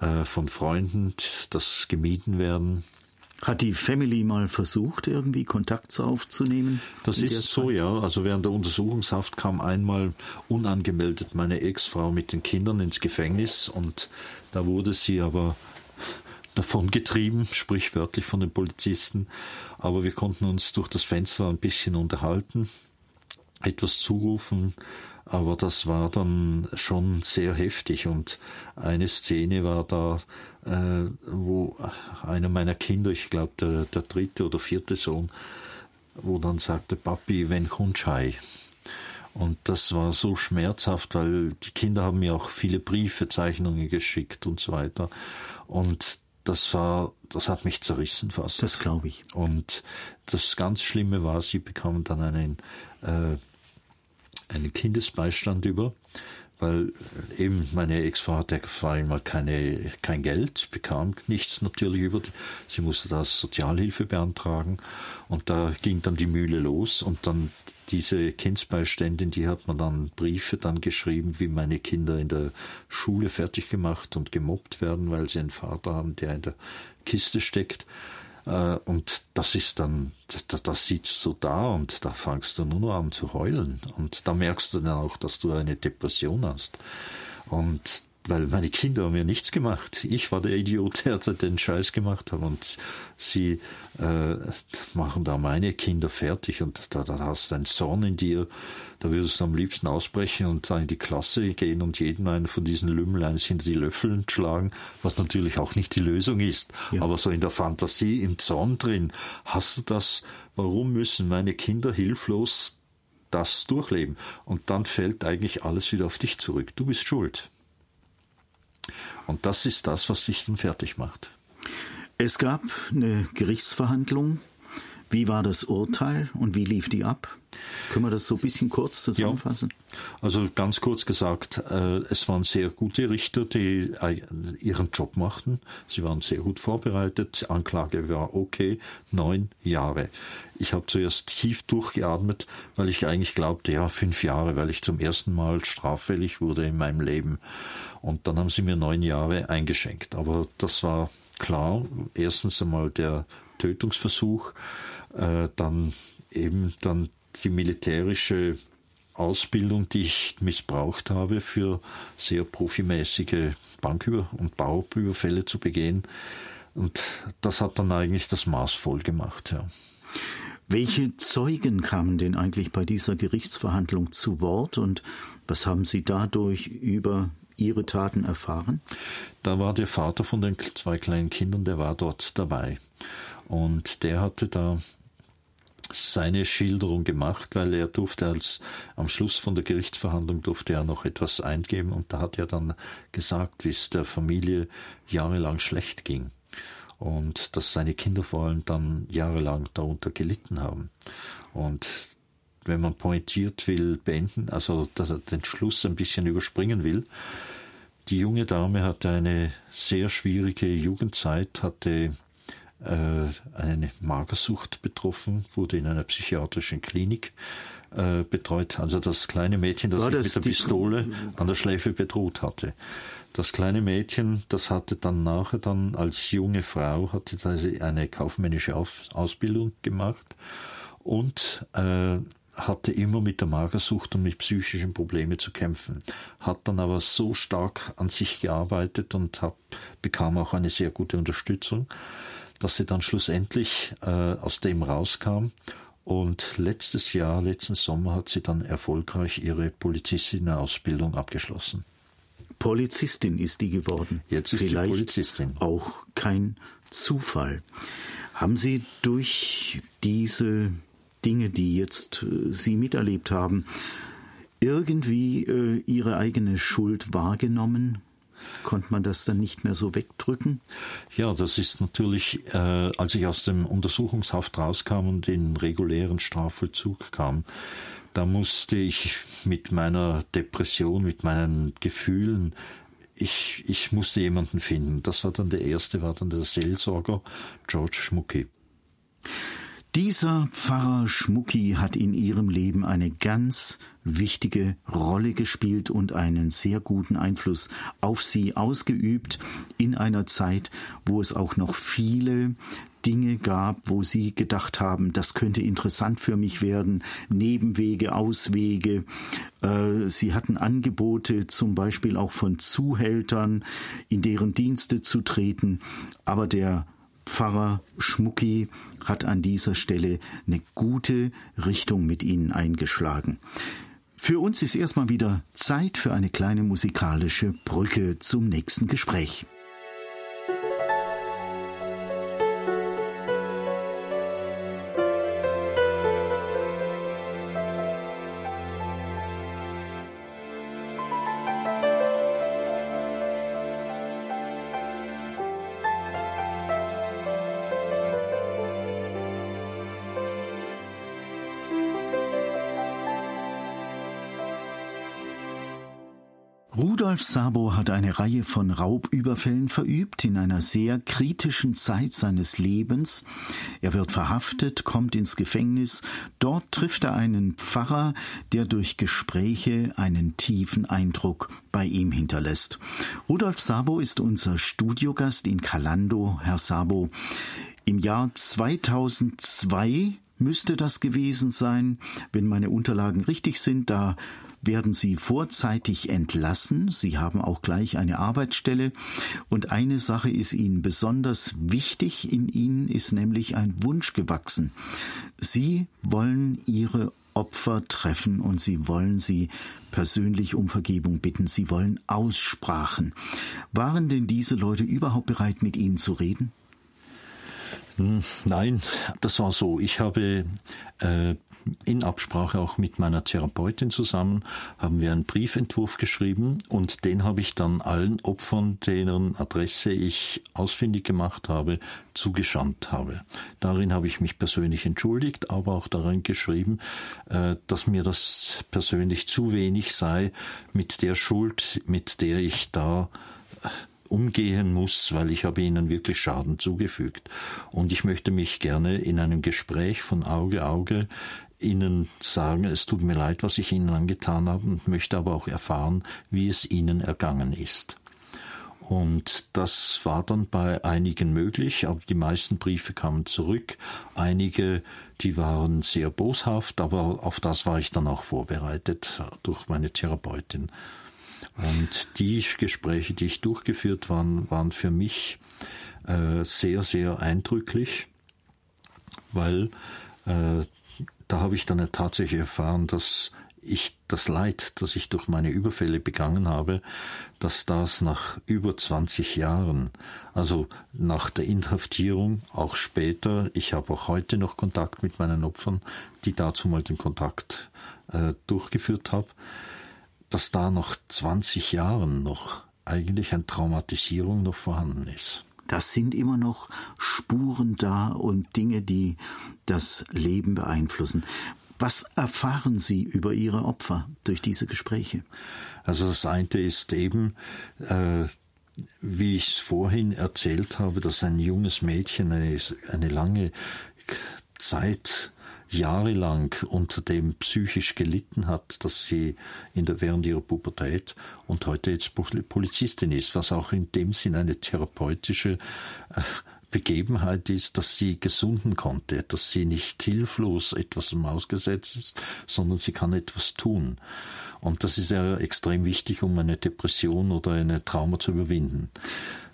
B: äh, von Freunden, das gemieden werden.
A: Hat die Family mal versucht, irgendwie Kontakt aufzunehmen?
B: Das ist so, ja. Also während der Untersuchungshaft kam einmal unangemeldet meine Ex-Frau mit den Kindern ins Gefängnis und da wurde sie aber davon getrieben, sprichwörtlich von den Polizisten. Aber wir konnten uns durch das Fenster ein bisschen unterhalten etwas zurufen, aber das war dann schon sehr heftig und eine Szene war da, äh, wo einer meiner Kinder, ich glaube der, der dritte oder vierte Sohn, wo dann sagte, Papi, wenn Kunschai. Und das war so schmerzhaft, weil die Kinder haben mir auch viele Briefe, Zeichnungen geschickt und so weiter. Und das war, das hat mich zerrissen fast.
A: Das glaube ich.
B: Und das ganz Schlimme war, sie bekamen dann einen äh, einen Kindesbeistand über, weil eben meine Ex-Frau hatte vor allem mal keine, kein Geld, bekam nichts natürlich über, sie musste das Sozialhilfe beantragen und da ging dann die Mühle los und dann diese Kindsbeiständin, die hat mir dann Briefe dann geschrieben, wie meine Kinder in der Schule fertig gemacht und gemobbt werden, weil sie einen Vater haben, der in der Kiste steckt. Äh, und das ist dann, das, das sitzt so da und da fangst du nur noch an zu heulen. Und da merkst du dann auch, dass du eine Depression hast. Und weil meine Kinder haben ja nichts gemacht. Ich war der Idiot, der den Scheiß gemacht hat und sie äh, machen da meine Kinder fertig und da, da hast du einen Zorn in dir, da würdest du am liebsten ausbrechen und dann in die Klasse gehen und jeden einen von diesen Lümmlein hinter die Löffel schlagen, was natürlich auch nicht die Lösung ist. Ja. Aber so in der Fantasie, im Zorn drin, hast du das, warum müssen meine Kinder hilflos das durchleben? Und dann fällt eigentlich alles wieder auf dich zurück. Du bist schuld. Und das ist das, was sich dann fertig macht.
A: Es gab eine Gerichtsverhandlung. Wie war das Urteil und wie lief die ab? Können wir das so ein bisschen kurz zusammenfassen?
B: Ja. Also ganz kurz gesagt, äh, es waren sehr gute Richter, die äh, ihren Job machten. Sie waren sehr gut vorbereitet. Anklage war okay. Neun Jahre. Ich habe zuerst tief durchgeatmet, weil ich eigentlich glaubte, ja, fünf Jahre, weil ich zum ersten Mal straffällig wurde in meinem Leben. Und dann haben sie mir neun Jahre eingeschenkt. Aber das war klar. Erstens einmal der Tötungsversuch, äh, dann eben dann die militärische Ausbildung, die ich missbraucht habe, für sehr profimäßige Banküber- und Bauüberfälle zu begehen. Und das hat dann eigentlich das Maß voll gemacht, ja.
A: Welche Zeugen kamen denn eigentlich bei dieser Gerichtsverhandlung zu Wort und was haben Sie dadurch über Ihre Taten erfahren?
B: Da war der Vater von den zwei kleinen Kindern, der war dort dabei. Und der hatte da seine Schilderung gemacht, weil er durfte als am Schluss von der Gerichtsverhandlung durfte er noch etwas eingeben und da hat er dann gesagt, wie es der Familie jahrelang schlecht ging und dass seine Kinder vor allem dann jahrelang darunter gelitten haben. Und wenn man pointiert will, beenden, also dass er den Schluss ein bisschen überspringen will. Die junge Dame hatte eine sehr schwierige Jugendzeit, hatte äh, eine Magersucht betroffen, wurde in einer psychiatrischen Klinik äh, betreut. Also das kleine Mädchen, das War sich das mit der Pistole an der Schläfe bedroht hatte. Das kleine Mädchen, das hatte dann nachher dann als junge Frau hatte eine kaufmännische Ausbildung gemacht und äh, hatte immer mit der Magersucht und mit psychischen Problemen zu kämpfen, hat dann aber so stark an sich gearbeitet und hab, bekam auch eine sehr gute Unterstützung, dass sie dann schlussendlich äh, aus dem rauskam und letztes Jahr, letzten Sommer hat sie dann erfolgreich ihre Polizistinnen-Ausbildung abgeschlossen.
A: Polizistin ist die geworden.
B: Jetzt ist
A: Vielleicht
B: sie Polizistin.
A: Auch kein Zufall. Haben Sie durch diese Dinge, die jetzt äh, Sie miterlebt haben, irgendwie äh, Ihre eigene Schuld wahrgenommen? Konnte man das dann nicht mehr so wegdrücken?
B: Ja, das ist natürlich, äh, als ich aus dem Untersuchungshaft rauskam und in regulären Strafvollzug kam, da musste ich mit meiner Depression, mit meinen Gefühlen, ich, ich musste jemanden finden. Das war dann der erste, war dann der Seelsorger George Schmucki.
A: Dieser Pfarrer Schmucki hat in ihrem Leben eine ganz wichtige Rolle gespielt und einen sehr guten Einfluss auf sie ausgeübt in einer Zeit, wo es auch noch viele Dinge gab, wo sie gedacht haben, das könnte interessant für mich werden, Nebenwege, Auswege. Äh, sie hatten Angebote, zum Beispiel auch von Zuhältern, in deren Dienste zu treten, aber der Pfarrer Schmucki hat an dieser Stelle eine gute Richtung mit Ihnen eingeschlagen. Für uns ist erstmal wieder Zeit für eine kleine musikalische Brücke zum nächsten Gespräch. Rudolf Sabo hat eine Reihe von Raubüberfällen verübt in einer sehr kritischen Zeit seines Lebens. Er wird verhaftet, kommt ins Gefängnis. Dort trifft er einen Pfarrer, der durch Gespräche einen tiefen Eindruck bei ihm hinterlässt. Rudolf Sabo ist unser Studiogast in Kalando. Herr Sabo, im Jahr 2002 müsste das gewesen sein, wenn meine Unterlagen richtig sind. Da werden Sie vorzeitig entlassen. Sie haben auch gleich eine Arbeitsstelle. Und eine Sache ist Ihnen besonders wichtig. In Ihnen ist nämlich ein Wunsch gewachsen. Sie wollen Ihre Opfer treffen und Sie wollen sie persönlich um Vergebung bitten. Sie wollen Aussprachen. Waren denn diese Leute überhaupt bereit, mit Ihnen zu reden?
B: Hm, nein, das war so. Ich habe äh, in Absprache auch mit meiner Therapeutin zusammen, haben wir einen Briefentwurf geschrieben und den habe ich dann allen Opfern, deren Adresse ich ausfindig gemacht habe, zugeschandt habe. Darin habe ich mich persönlich entschuldigt, aber auch darin geschrieben, äh, dass mir das persönlich zu wenig sei mit der Schuld, mit der ich da äh, umgehen muss, weil ich habe ihnen wirklich Schaden zugefügt. Und ich möchte mich gerne in einem Gespräch von Auge Auge ihnen sagen, es tut mir leid, was ich ihnen angetan habe und möchte aber auch erfahren, wie es ihnen ergangen ist. Und das war dann bei einigen möglich, aber die meisten Briefe kamen zurück. Einige, die waren sehr boshaft, aber auf das war ich dann auch vorbereitet durch meine Therapeutin. Und die Gespräche, die ich durchgeführt waren, waren für mich äh, sehr, sehr eindrücklich, weil äh, da habe ich dann tatsächlich erfahren, dass ich das Leid, das ich durch meine Überfälle begangen habe, dass das nach über 20 Jahren, also nach der Inhaftierung, auch später, ich habe auch heute noch Kontakt mit meinen Opfern, die dazu mal den Kontakt äh, durchgeführt habe, dass da nach 20 Jahren noch eigentlich eine Traumatisierung noch vorhanden ist.
A: Das sind immer noch Spuren da und Dinge, die das Leben beeinflussen. Was erfahren Sie über Ihre Opfer durch diese Gespräche?
B: Also das eine ist eben, äh, wie ich es vorhin erzählt habe, dass ein junges Mädchen eine, eine lange Zeit jahrelang unter dem psychisch gelitten hat, dass sie in der, während ihrer Pubertät und heute jetzt Polizistin ist, was auch in dem Sinn eine therapeutische äh, Begebenheit ist, dass sie gesunden konnte, dass sie nicht hilflos etwas ausgesetzt ist, sondern sie kann etwas tun. Und das ist ja extrem wichtig, um eine Depression oder eine Trauma zu überwinden.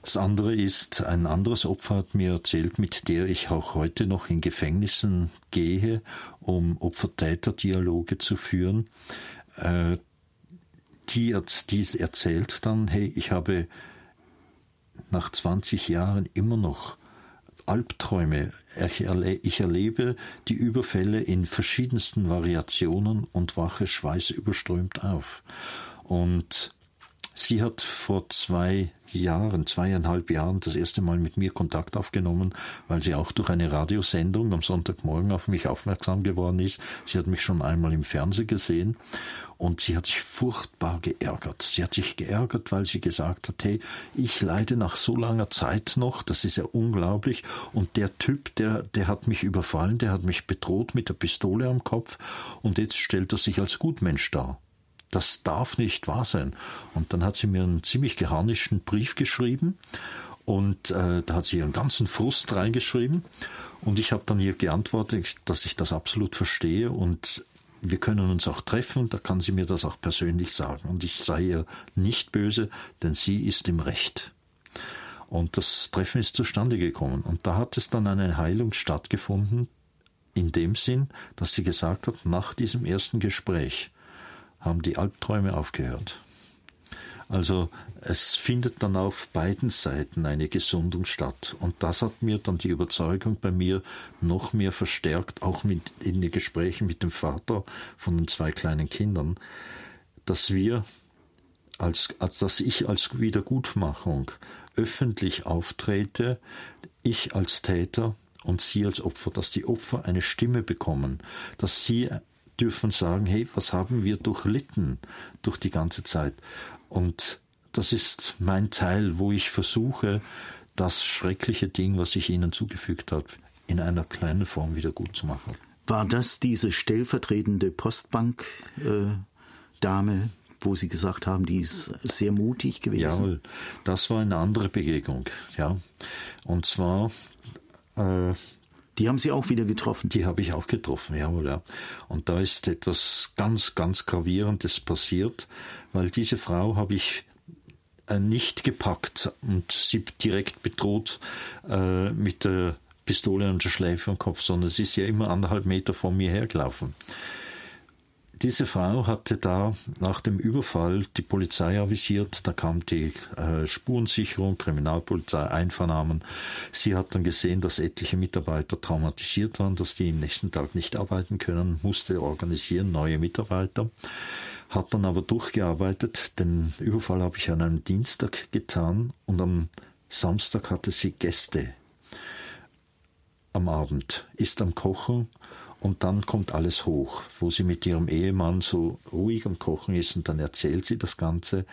B: Das andere ist, ein anderes Opfer hat mir erzählt, mit der ich auch heute noch in Gefängnissen gehe, um Opfer-Täter-Dialoge zu führen. Äh, die, die erzählt dann, hey, ich habe nach 20 Jahren immer noch Albträume. Ich erlebe die Überfälle in verschiedensten Variationen und wache schweißüberströmt auf. Und sie hat vor zwei Jahren, zweieinhalb Jahren das erste Mal mit mir Kontakt aufgenommen, weil sie auch durch eine Radiosendung am Sonntagmorgen auf mich aufmerksam geworden ist. Sie hat mich schon einmal im Fernsehen gesehen und sie hat sich furchtbar geärgert. Sie hat sich geärgert, weil sie gesagt hat, hey, ich leide nach so langer Zeit noch, das ist ja unglaublich. Und der Typ, der, der hat mich überfallen, der hat mich bedroht mit der Pistole am Kopf und jetzt stellt er sich als Gutmensch dar das darf nicht wahr sein. Und dann hat sie mir einen ziemlich geharnischten Brief geschrieben und äh, da hat sie ihren ganzen Frust reingeschrieben und ich habe dann ihr geantwortet, dass ich das absolut verstehe und wir können uns auch treffen, da kann sie mir das auch persönlich sagen. Und ich sei ihr nicht böse, denn sie ist im Recht. Und das Treffen ist zustande gekommen. Und da hat es dann eine Heilung stattgefunden, in dem Sinn, dass sie gesagt hat, nach diesem ersten Gespräch, haben die Albträume aufgehört. Also es findet dann auf beiden Seiten eine Gesundung statt. Und das hat mir dann die Überzeugung bei mir noch mehr verstärkt, auch mit, in den Gesprächen mit dem Vater von den zwei kleinen Kindern, dass wir, als, als dass ich als Wiedergutmachung öffentlich auftrete, ich als Täter und sie als Opfer, dass die Opfer eine Stimme bekommen, dass sie dürfen sagen, hey, was haben wir durchlitten durch die ganze Zeit? Und das ist mein Teil, wo ich versuche, das schreckliche Ding, was ich ihnen zugefügt habe, in einer kleinen Form wieder gut zu machen.
A: War das diese stellvertretende Postbank-Dame, äh, wo Sie gesagt haben, die ist sehr mutig gewesen?
B: Ja, das war eine andere Begegnung, ja. Und zwar
A: äh, die haben Sie auch wieder getroffen?
B: Die habe ich auch getroffen, jawohl, ja. Und da ist etwas ganz, ganz Gravierendes passiert, weil diese Frau habe ich äh, nicht gepackt und sie direkt bedroht äh, mit der Pistole an der Schläfe am Kopf, sondern sie ist ja immer anderthalb Meter vor mir hergelaufen. Diese Frau hatte da nach dem Überfall die Polizei avisiert, da kam die äh, Spurensicherung, Kriminalpolizei, Einvernahmen. Sie hat dann gesehen, dass etliche Mitarbeiter traumatisiert waren, dass die am nächsten Tag nicht arbeiten können, musste organisieren neue Mitarbeiter, hat dann aber durchgearbeitet. Den Überfall habe ich an einem Dienstag getan und am Samstag hatte sie Gäste am Abend, ist am Kochen und dann kommt alles hoch, wo sie mit ihrem Ehemann so ruhig am Kochen ist und dann erzählt sie das Ganze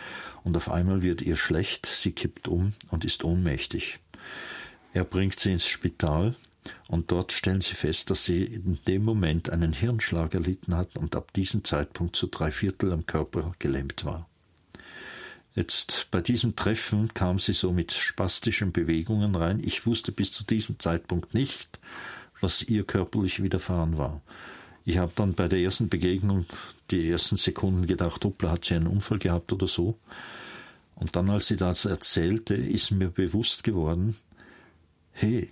B: und auf einmal wird ihr schlecht, sie kippt um und ist ohnmächtig. Er bringt sie ins Spital und dort stellen sie fest, dass sie in dem Moment einen Hirnschlag erlitten hat und ab diesem Zeitpunkt zu drei Viertel am Körper gelähmt war. Jetzt bei diesem Treffen kam sie so mit spastischen Bewegungen rein. Ich wusste bis zu diesem Zeitpunkt nicht, was ihr körperlich widerfahren war. Ich habe dann bei der ersten Begegnung die ersten Sekunden gedacht, hoppla, hat sie einen Unfall gehabt oder so. Und dann, als sie das erzählte, ist mir bewusst geworden, hey,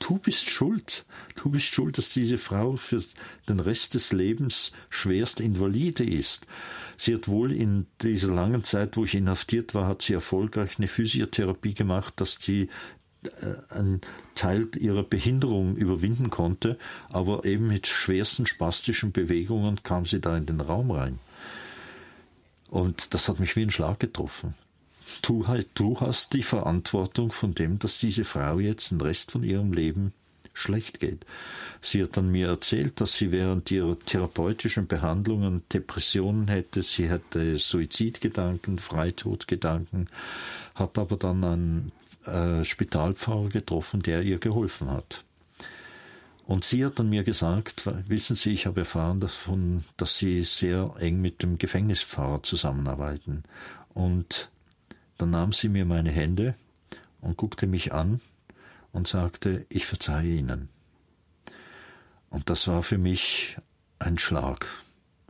B: du bist schuld. Du bist schuld, dass diese Frau für den Rest des Lebens schwerst invalide ist. Sie hat wohl in dieser langen Zeit, wo ich inhaftiert war, hat sie erfolgreich eine Physiotherapie gemacht, dass sie einen Teil ihrer Behinderung überwinden konnte, aber eben mit schwersten spastischen Bewegungen kam sie da in den Raum rein. Und das hat mich wie ein Schlag getroffen. Du, du hast die Verantwortung von dem, dass diese Frau jetzt den Rest von ihrem Leben schlecht geht. Sie hat dann mir erzählt, dass sie während ihrer therapeutischen Behandlungen Depressionen hätte, sie hätte Suizidgedanken, Freitodgedanken, hat aber dann einen äh, Spitalpfarrer getroffen, der ihr geholfen hat. Und sie hat dann mir gesagt, wissen Sie, ich habe erfahren davon, dass Sie sehr eng mit dem Gefängnispfarrer zusammenarbeiten. Und dann nahm sie mir meine Hände und guckte mich an und sagte, ich verzeihe Ihnen. Und das war für mich ein Schlag,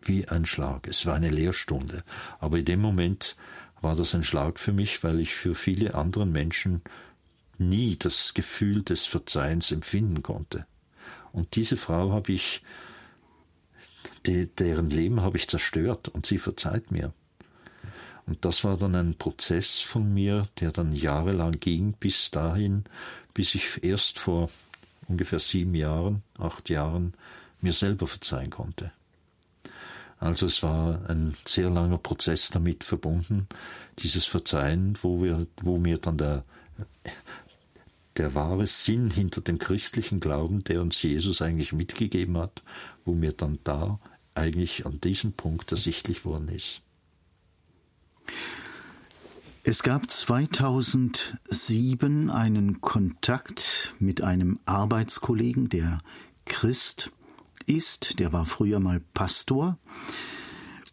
B: wie ein Schlag. Es war eine Lehrstunde. Aber in dem Moment war das ein Schlag für mich, weil ich für viele andere Menschen nie das Gefühl des Verzeihens empfinden konnte. Und diese Frau habe ich, de, deren Leben habe ich zerstört und sie verzeiht mir. Und das war dann ein Prozess von mir, der dann jahrelang ging, bis dahin, bis ich erst vor ungefähr sieben Jahren, acht Jahren mir selber verzeihen konnte. Also es war ein sehr langer Prozess damit verbunden, dieses Verzeihen, wo wir, wo mir dann der, der wahre Sinn hinter dem christlichen Glauben, der uns Jesus eigentlich mitgegeben hat, wo mir dann da eigentlich an diesem Punkt ersichtlich worden ist.
A: Es gab 2007 einen Kontakt mit einem Arbeitskollegen, der Christ ist, der war früher mal Pastor,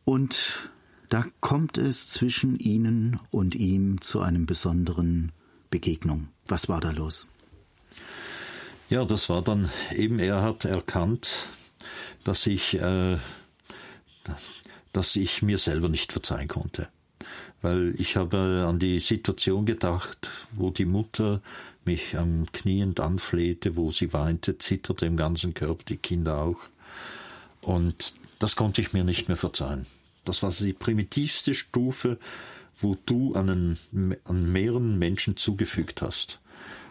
A: und da kommt es zwischen Ihnen und ihm zu einem besonderen Begegnung. Was war da los?
B: Ja, das war dann eben, er hat erkannt, dass ich, äh, dass ich mir selber nicht verzeihen konnte weil ich habe an die Situation gedacht, wo die Mutter mich am Knien anflehte, wo sie weinte, zitterte im ganzen Körper, die Kinder auch. Und das konnte ich mir nicht mehr verzeihen. Das war die primitivste Stufe, wo du an, an mehreren Menschen zugefügt hast.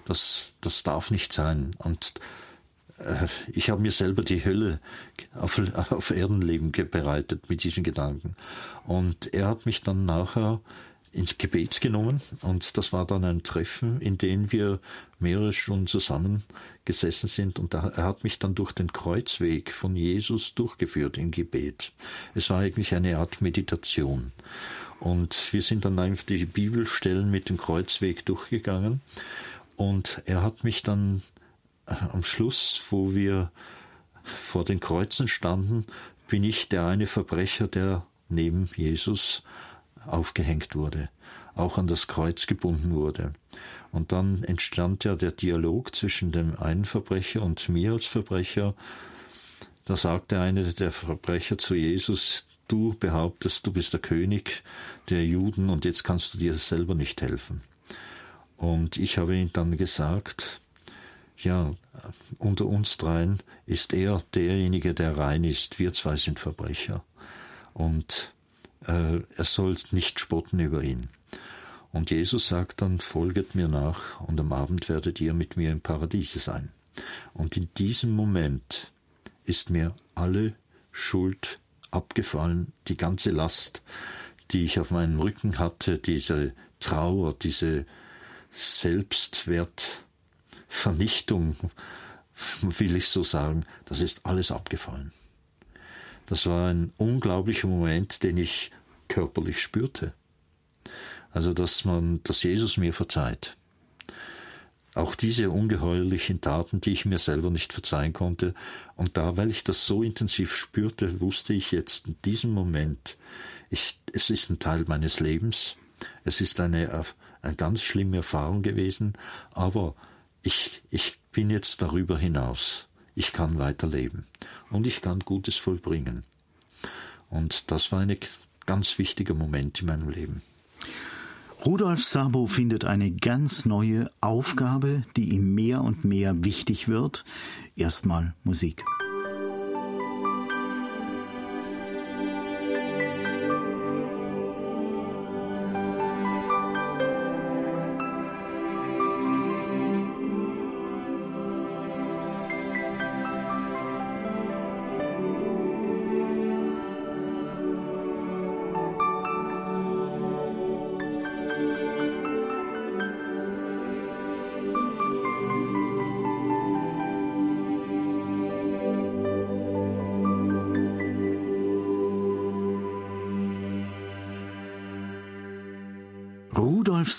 B: Das, das darf nicht sein. Und äh, ich habe mir selber die Hölle auf, auf Erdenleben bereitet mit diesen Gedanken. Und er hat mich dann nachher ins Gebet genommen und das war dann ein Treffen, in dem wir mehrere Stunden zusammen gesessen sind und er hat mich dann durch den Kreuzweg von Jesus durchgeführt im Gebet. Es war eigentlich eine Art Meditation. Und wir sind dann einfach die Bibelstellen mit dem Kreuzweg durchgegangen und er hat mich dann am Schluss, wo wir vor den Kreuzen standen, bin ich der eine Verbrecher, der neben Jesus aufgehängt wurde, auch an das Kreuz gebunden wurde. Und dann entstand ja der Dialog zwischen dem einen Verbrecher und mir als Verbrecher. Da sagte einer der Verbrecher zu Jesus, du behauptest, du bist der König der Juden und jetzt kannst du dir selber nicht helfen. Und ich habe ihm dann gesagt, ja, unter uns dreien ist er derjenige, der rein ist. Wir zwei sind Verbrecher. Und er soll nicht spotten über ihn. Und Jesus sagt dann, folget mir nach, und am Abend werdet ihr mit mir im Paradiese sein. Und in diesem Moment ist mir alle Schuld abgefallen, die ganze Last, die ich auf meinem Rücken hatte, diese Trauer, diese Selbstwert, Vernichtung, will ich so sagen, das ist alles abgefallen. Das war ein unglaublicher Moment, den ich körperlich spürte. Also, dass man, dass Jesus mir verzeiht. Auch diese ungeheuerlichen Taten, die ich mir selber nicht verzeihen konnte. Und da, weil ich das so intensiv spürte, wusste ich jetzt in diesem Moment, ich, es ist ein Teil meines Lebens. Es ist eine, eine ganz schlimme Erfahrung gewesen, aber ich, ich bin jetzt darüber hinaus. Ich kann weiterleben und ich kann Gutes vollbringen. Und das war ein ganz wichtiger Moment in meinem Leben.
A: Rudolf Sabo findet eine ganz neue Aufgabe, die ihm mehr und mehr wichtig wird. Erstmal Musik.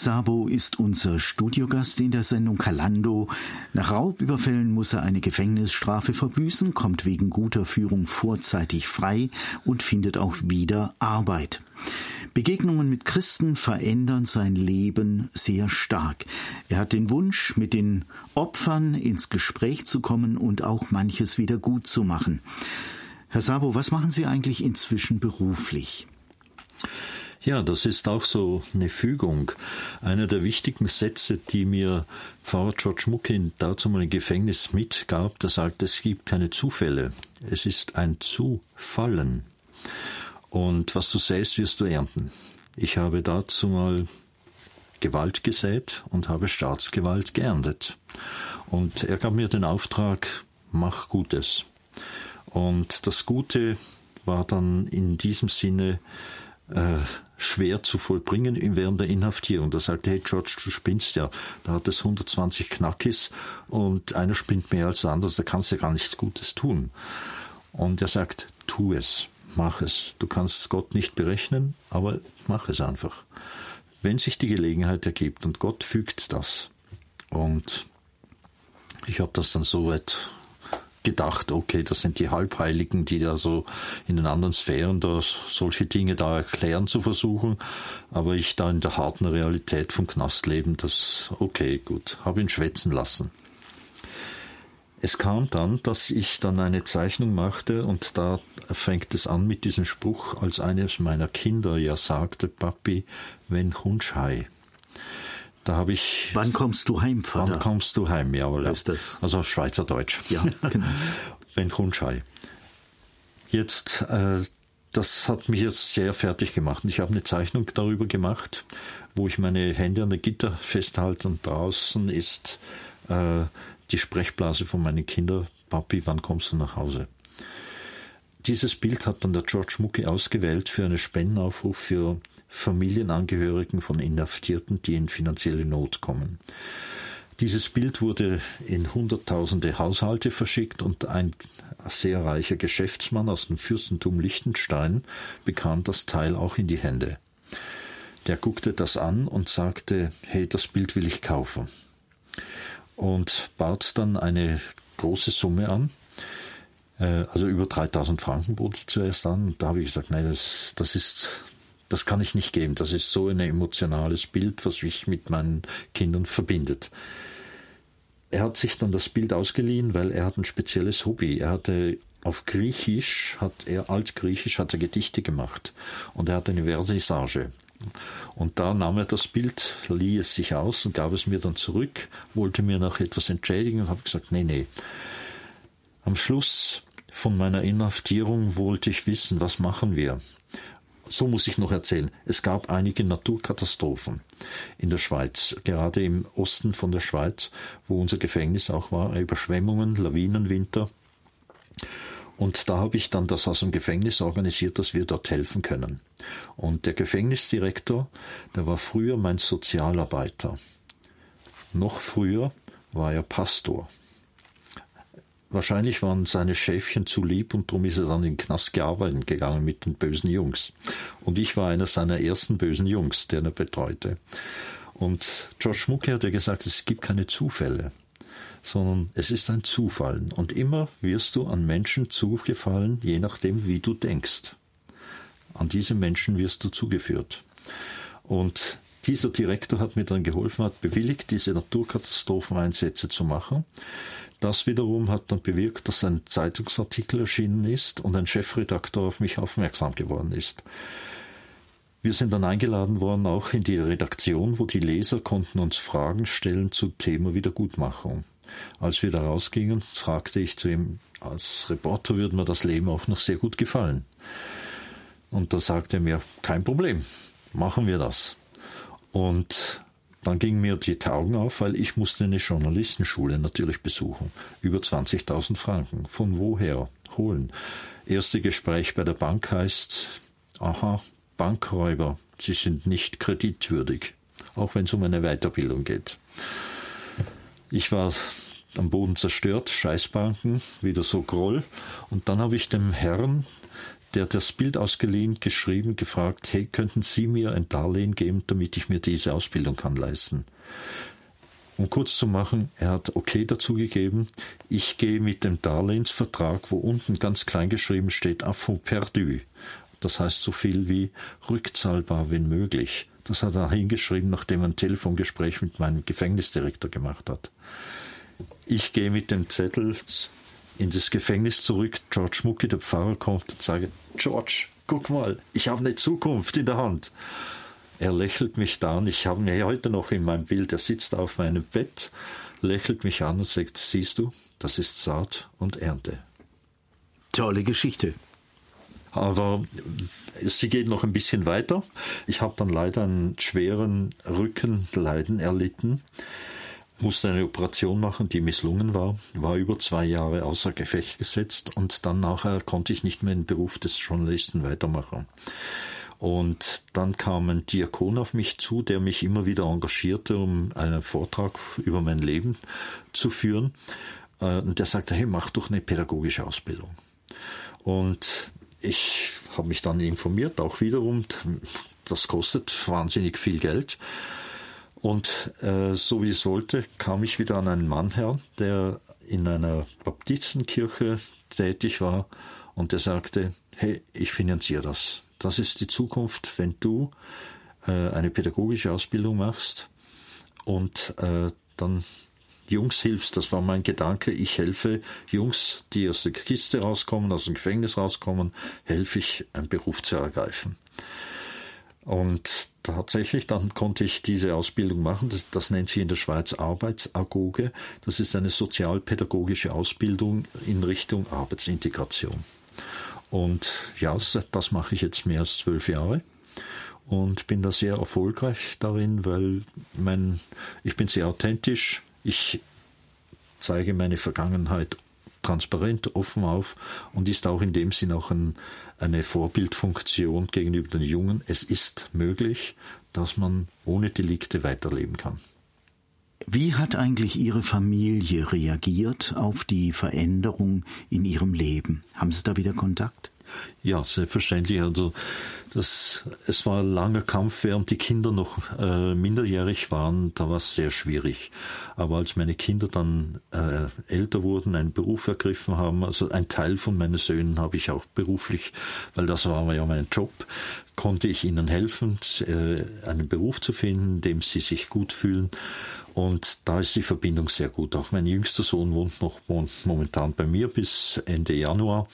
A: Sabo ist unser Studiogast in der Sendung Kalando. Nach Raubüberfällen muss er eine Gefängnisstrafe verbüßen, kommt wegen guter Führung vorzeitig frei und findet auch wieder Arbeit. Begegnungen mit Christen verändern sein Leben sehr stark. Er hat den Wunsch, mit den Opfern ins Gespräch zu kommen und auch manches wieder gut zu machen. Herr Sabo, was machen Sie eigentlich inzwischen beruflich?
B: Ja, das ist auch so eine Fügung. Einer der wichtigen Sätze, die mir Pfarrer George Muckin dazu mal im Gefängnis mitgab, der sagt, es gibt keine Zufälle. Es ist ein Zufallen. Und was du säst, wirst du ernten. Ich habe dazu mal Gewalt gesät und habe Staatsgewalt geerntet. Und er gab mir den Auftrag, mach Gutes. Und das Gute war dann in diesem Sinne äh, schwer zu vollbringen während der Inhaftierung. Da sagte, hey George, du spinnst ja. Da hat es 120 Knackis und einer spinnt mehr als der andere, da kannst du ja gar nichts Gutes tun. Und er sagt, tu es, mach es. Du kannst Gott nicht berechnen, aber mach es einfach. Wenn sich die Gelegenheit ergibt und Gott fügt das. Und ich habe das dann so weit gedacht, okay, das sind die Halbheiligen, die da so in den anderen Sphären da solche Dinge da erklären zu versuchen. Aber ich da in der harten Realität vom Knast leben, das, okay, gut, habe ihn schwätzen lassen. Es kam dann, dass ich dann eine Zeichnung machte und da fängt es an mit diesem Spruch, als eines meiner Kinder ja sagte, Papi, wenn Hunschei. Da habe ich.
A: Wann kommst du heim, Vater?
B: Wann kommst du heim, jawohl.
A: Ist das?
B: Also Schweizerdeutsch.
A: Ja, genau.
B: Wenn Grundschei. Jetzt, äh, das hat mich jetzt sehr fertig gemacht. Ich habe eine Zeichnung darüber gemacht, wo ich meine Hände an der Gitter festhalte und draußen ist äh, die Sprechblase von meinen Kindern. Papi, wann kommst du nach Hause? Dieses Bild hat dann der George Mucke ausgewählt für einen Spendenaufruf für Familienangehörigen von Inhaftierten, die in finanzielle Not kommen. Dieses Bild wurde in hunderttausende Haushalte verschickt und ein sehr reicher Geschäftsmann aus dem Fürstentum Liechtenstein bekam das Teil auch in die Hände. Der guckte das an und sagte, hey, das Bild will ich kaufen. Und bat dann eine große Summe an, äh, also über 3000 Franken bot zuerst an. Da habe ich gesagt, nein, das, das ist das kann ich nicht geben. Das ist so ein emotionales Bild, was mich mit meinen Kindern verbindet. Er hat sich dann das Bild ausgeliehen, weil er hat ein spezielles Hobby. Er hatte auf Griechisch, hat er altgriechisch, hat er Gedichte gemacht und er hat eine Versissage. Und da nahm er das Bild, lieh es sich aus und gab es mir dann zurück, wollte mir noch etwas entschädigen und habe gesagt, nee, nee. Am Schluss von meiner Inhaftierung wollte ich wissen, was machen wir so muss ich noch erzählen. Es gab einige Naturkatastrophen in der Schweiz, gerade im Osten von der Schweiz, wo unser Gefängnis auch war, Überschwemmungen, Lawinenwinter. Und da habe ich dann das aus dem Gefängnis organisiert, dass wir dort helfen können. Und der Gefängnisdirektor, der war früher mein Sozialarbeiter. Noch früher war er Pastor. Wahrscheinlich waren seine Schäfchen zu lieb und darum ist er dann in den Knast gearbeitet gegangen mit den bösen Jungs. Und ich war einer seiner ersten bösen Jungs, der er betreute. Und George Schmucke hat ja gesagt, es gibt keine Zufälle, sondern es ist ein Zufallen. Und immer wirst du an Menschen zugefallen, je nachdem, wie du denkst. An diese Menschen wirst du zugeführt. Und dieser Direktor hat mir dann geholfen, hat bewilligt, diese Naturkatastropheneinsätze zu machen. Das wiederum hat dann bewirkt, dass ein Zeitungsartikel erschienen ist und ein Chefredakteur auf mich aufmerksam geworden ist. Wir sind dann eingeladen worden, auch in die Redaktion, wo die Leser konnten uns Fragen stellen zu Thema Wiedergutmachung. Als wir da rausgingen, fragte ich zu ihm, als Reporter würde mir das Leben auch noch sehr gut gefallen. Und da sagte er mir, kein Problem, machen wir das. Und dann ging mir die Augen auf, weil ich musste eine Journalistenschule natürlich besuchen. Über 20.000 Franken. Von woher holen? Erste Gespräch bei der Bank heißt, aha, Bankräuber, Sie sind nicht kreditwürdig. Auch wenn es um eine Weiterbildung geht. Ich war am Boden zerstört, Scheißbanken, wieder so Groll. Und dann habe ich dem Herrn, der das Bild ausgeliehen, geschrieben, gefragt, hey, könnten Sie mir ein Darlehen geben, damit ich mir diese Ausbildung kann leisten? Um kurz zu machen, er hat okay dazu gegeben. Ich gehe mit dem Darlehensvertrag, wo unten ganz klein geschrieben steht, Affront perdu. Das heißt so viel wie rückzahlbar, wenn möglich. Das hat er hingeschrieben, nachdem er ein Telefongespräch mit meinem Gefängnisdirektor gemacht hat. Ich gehe mit dem Zettel in das Gefängnis zurück. George Mucki, der Pfarrer, kommt und sagt, George, guck mal, ich habe eine Zukunft in der Hand. Er lächelt mich da an. Ich habe ihn heute noch in meinem Bild. Er sitzt auf meinem Bett, lächelt mich an und sagt, siehst du, das ist Saat und Ernte.
A: Tolle Geschichte.
B: Aber sie geht noch ein bisschen weiter. Ich habe dann leider einen schweren Rückenleiden erlitten musste eine Operation machen, die misslungen war, war über zwei Jahre außer Gefecht gesetzt und dann nachher konnte ich nicht mehr den Beruf des Journalisten weitermachen. Und dann kam ein Diakon auf mich zu, der mich immer wieder engagierte, um einen Vortrag über mein Leben zu führen. Äh, und der sagte, hey, mach doch eine pädagogische Ausbildung. Und ich habe mich dann informiert, auch wiederum, das kostet wahnsinnig viel Geld. Und äh, so wie es wollte, kam ich wieder an einen Mann her, der in einer Baptistenkirche tätig war und der sagte, hey, ich finanziere das. Das ist die Zukunft, wenn du äh, eine pädagogische Ausbildung machst und äh, dann Jungs hilfst. Das war mein Gedanke. Ich helfe Jungs, die aus der Kiste rauskommen, aus dem Gefängnis rauskommen, helfe ich, einen Beruf zu ergreifen. Und tatsächlich, dann konnte ich diese Ausbildung machen. Das, das nennt sich in der Schweiz Arbeitsagoge. Das ist eine sozialpädagogische Ausbildung in Richtung Arbeitsintegration. Und ja, das, mache ich jetzt mehr als zwölf Jahre und bin da sehr erfolgreich darin, weil mein, ich bin sehr authentisch. Ich zeige meine Vergangenheit transparent, offen auf und ist auch in dem Sinn auch ein, eine Vorbildfunktion gegenüber den Jungen. Es ist möglich, dass man ohne Delikte weiterleben kann.
A: Wie hat eigentlich Ihre Familie reagiert auf die Veränderung in Ihrem Leben? Haben Sie da wieder Kontakt?
B: Ja, selbstverständlich. Also das, es war ein langer Kampf, während die Kinder noch äh, minderjährig waren. Da war es sehr schwierig. Aber als meine Kinder dann äh, älter wurden, einen Beruf ergriffen haben, also ein Teil von meinen Söhnen habe ich auch beruflich, weil das war ja mein Job, konnte ich ihnen helfen, äh, einen Beruf zu finden, in dem sie sich gut fühlen. Und da ist die Verbindung sehr gut. Auch mein jüngster Sohn wohnt noch wohnt momentan bei mir bis Ende Januar.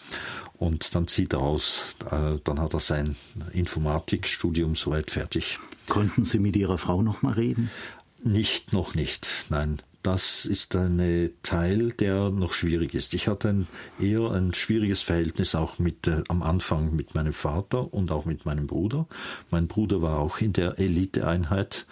B: Und dann zieht er aus. Äh, dann hat er sein Informatikstudium soweit fertig.
A: Konnten Sie mit Ihrer Frau noch mal reden?
B: Nicht, noch nicht. Nein. Das ist ein Teil, der noch schwierig ist. Ich hatte ein, eher ein schwieriges Verhältnis auch mit äh, am Anfang mit meinem Vater und auch mit meinem Bruder. Mein Bruder war auch in der Eliteeinheit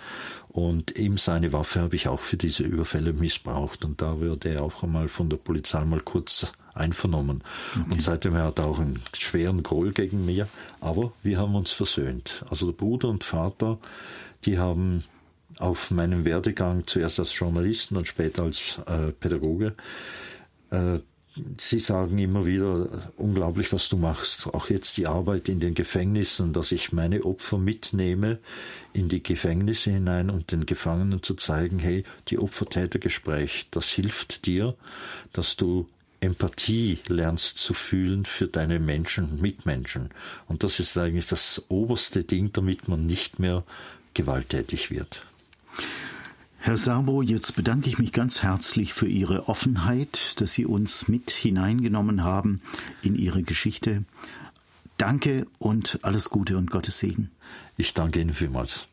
B: und ihm seine Waffe habe ich auch für diese Überfälle missbraucht. Und da wurde er auch einmal von der Polizei mal kurz einvernommen. Okay. Und seitdem hat er auch einen schweren Groll gegen mir. Aber wir haben uns versöhnt. Also der Bruder und Vater, die haben auf meinem Werdegang zuerst als Journalisten und später als äh, Pädagoge äh, Sie sagen immer wieder, unglaublich, was du machst. Auch jetzt die Arbeit in den Gefängnissen, dass ich meine Opfer mitnehme in die Gefängnisse hinein und den Gefangenen zu zeigen, hey, die Opfer-Täter-Gespräch, das hilft dir, dass du Empathie lernst zu fühlen für deine Menschen, Mitmenschen. Und das ist eigentlich das oberste Ding, damit man nicht mehr gewalttätig wird.
A: Herr Sabo, jetzt bedanke ich mich ganz herzlich für Ihre Offenheit, dass Sie uns mit hineingenommen haben in Ihre Geschichte. Danke und alles Gute und Gottes Segen.
B: Ich danke Ihnen vielmals.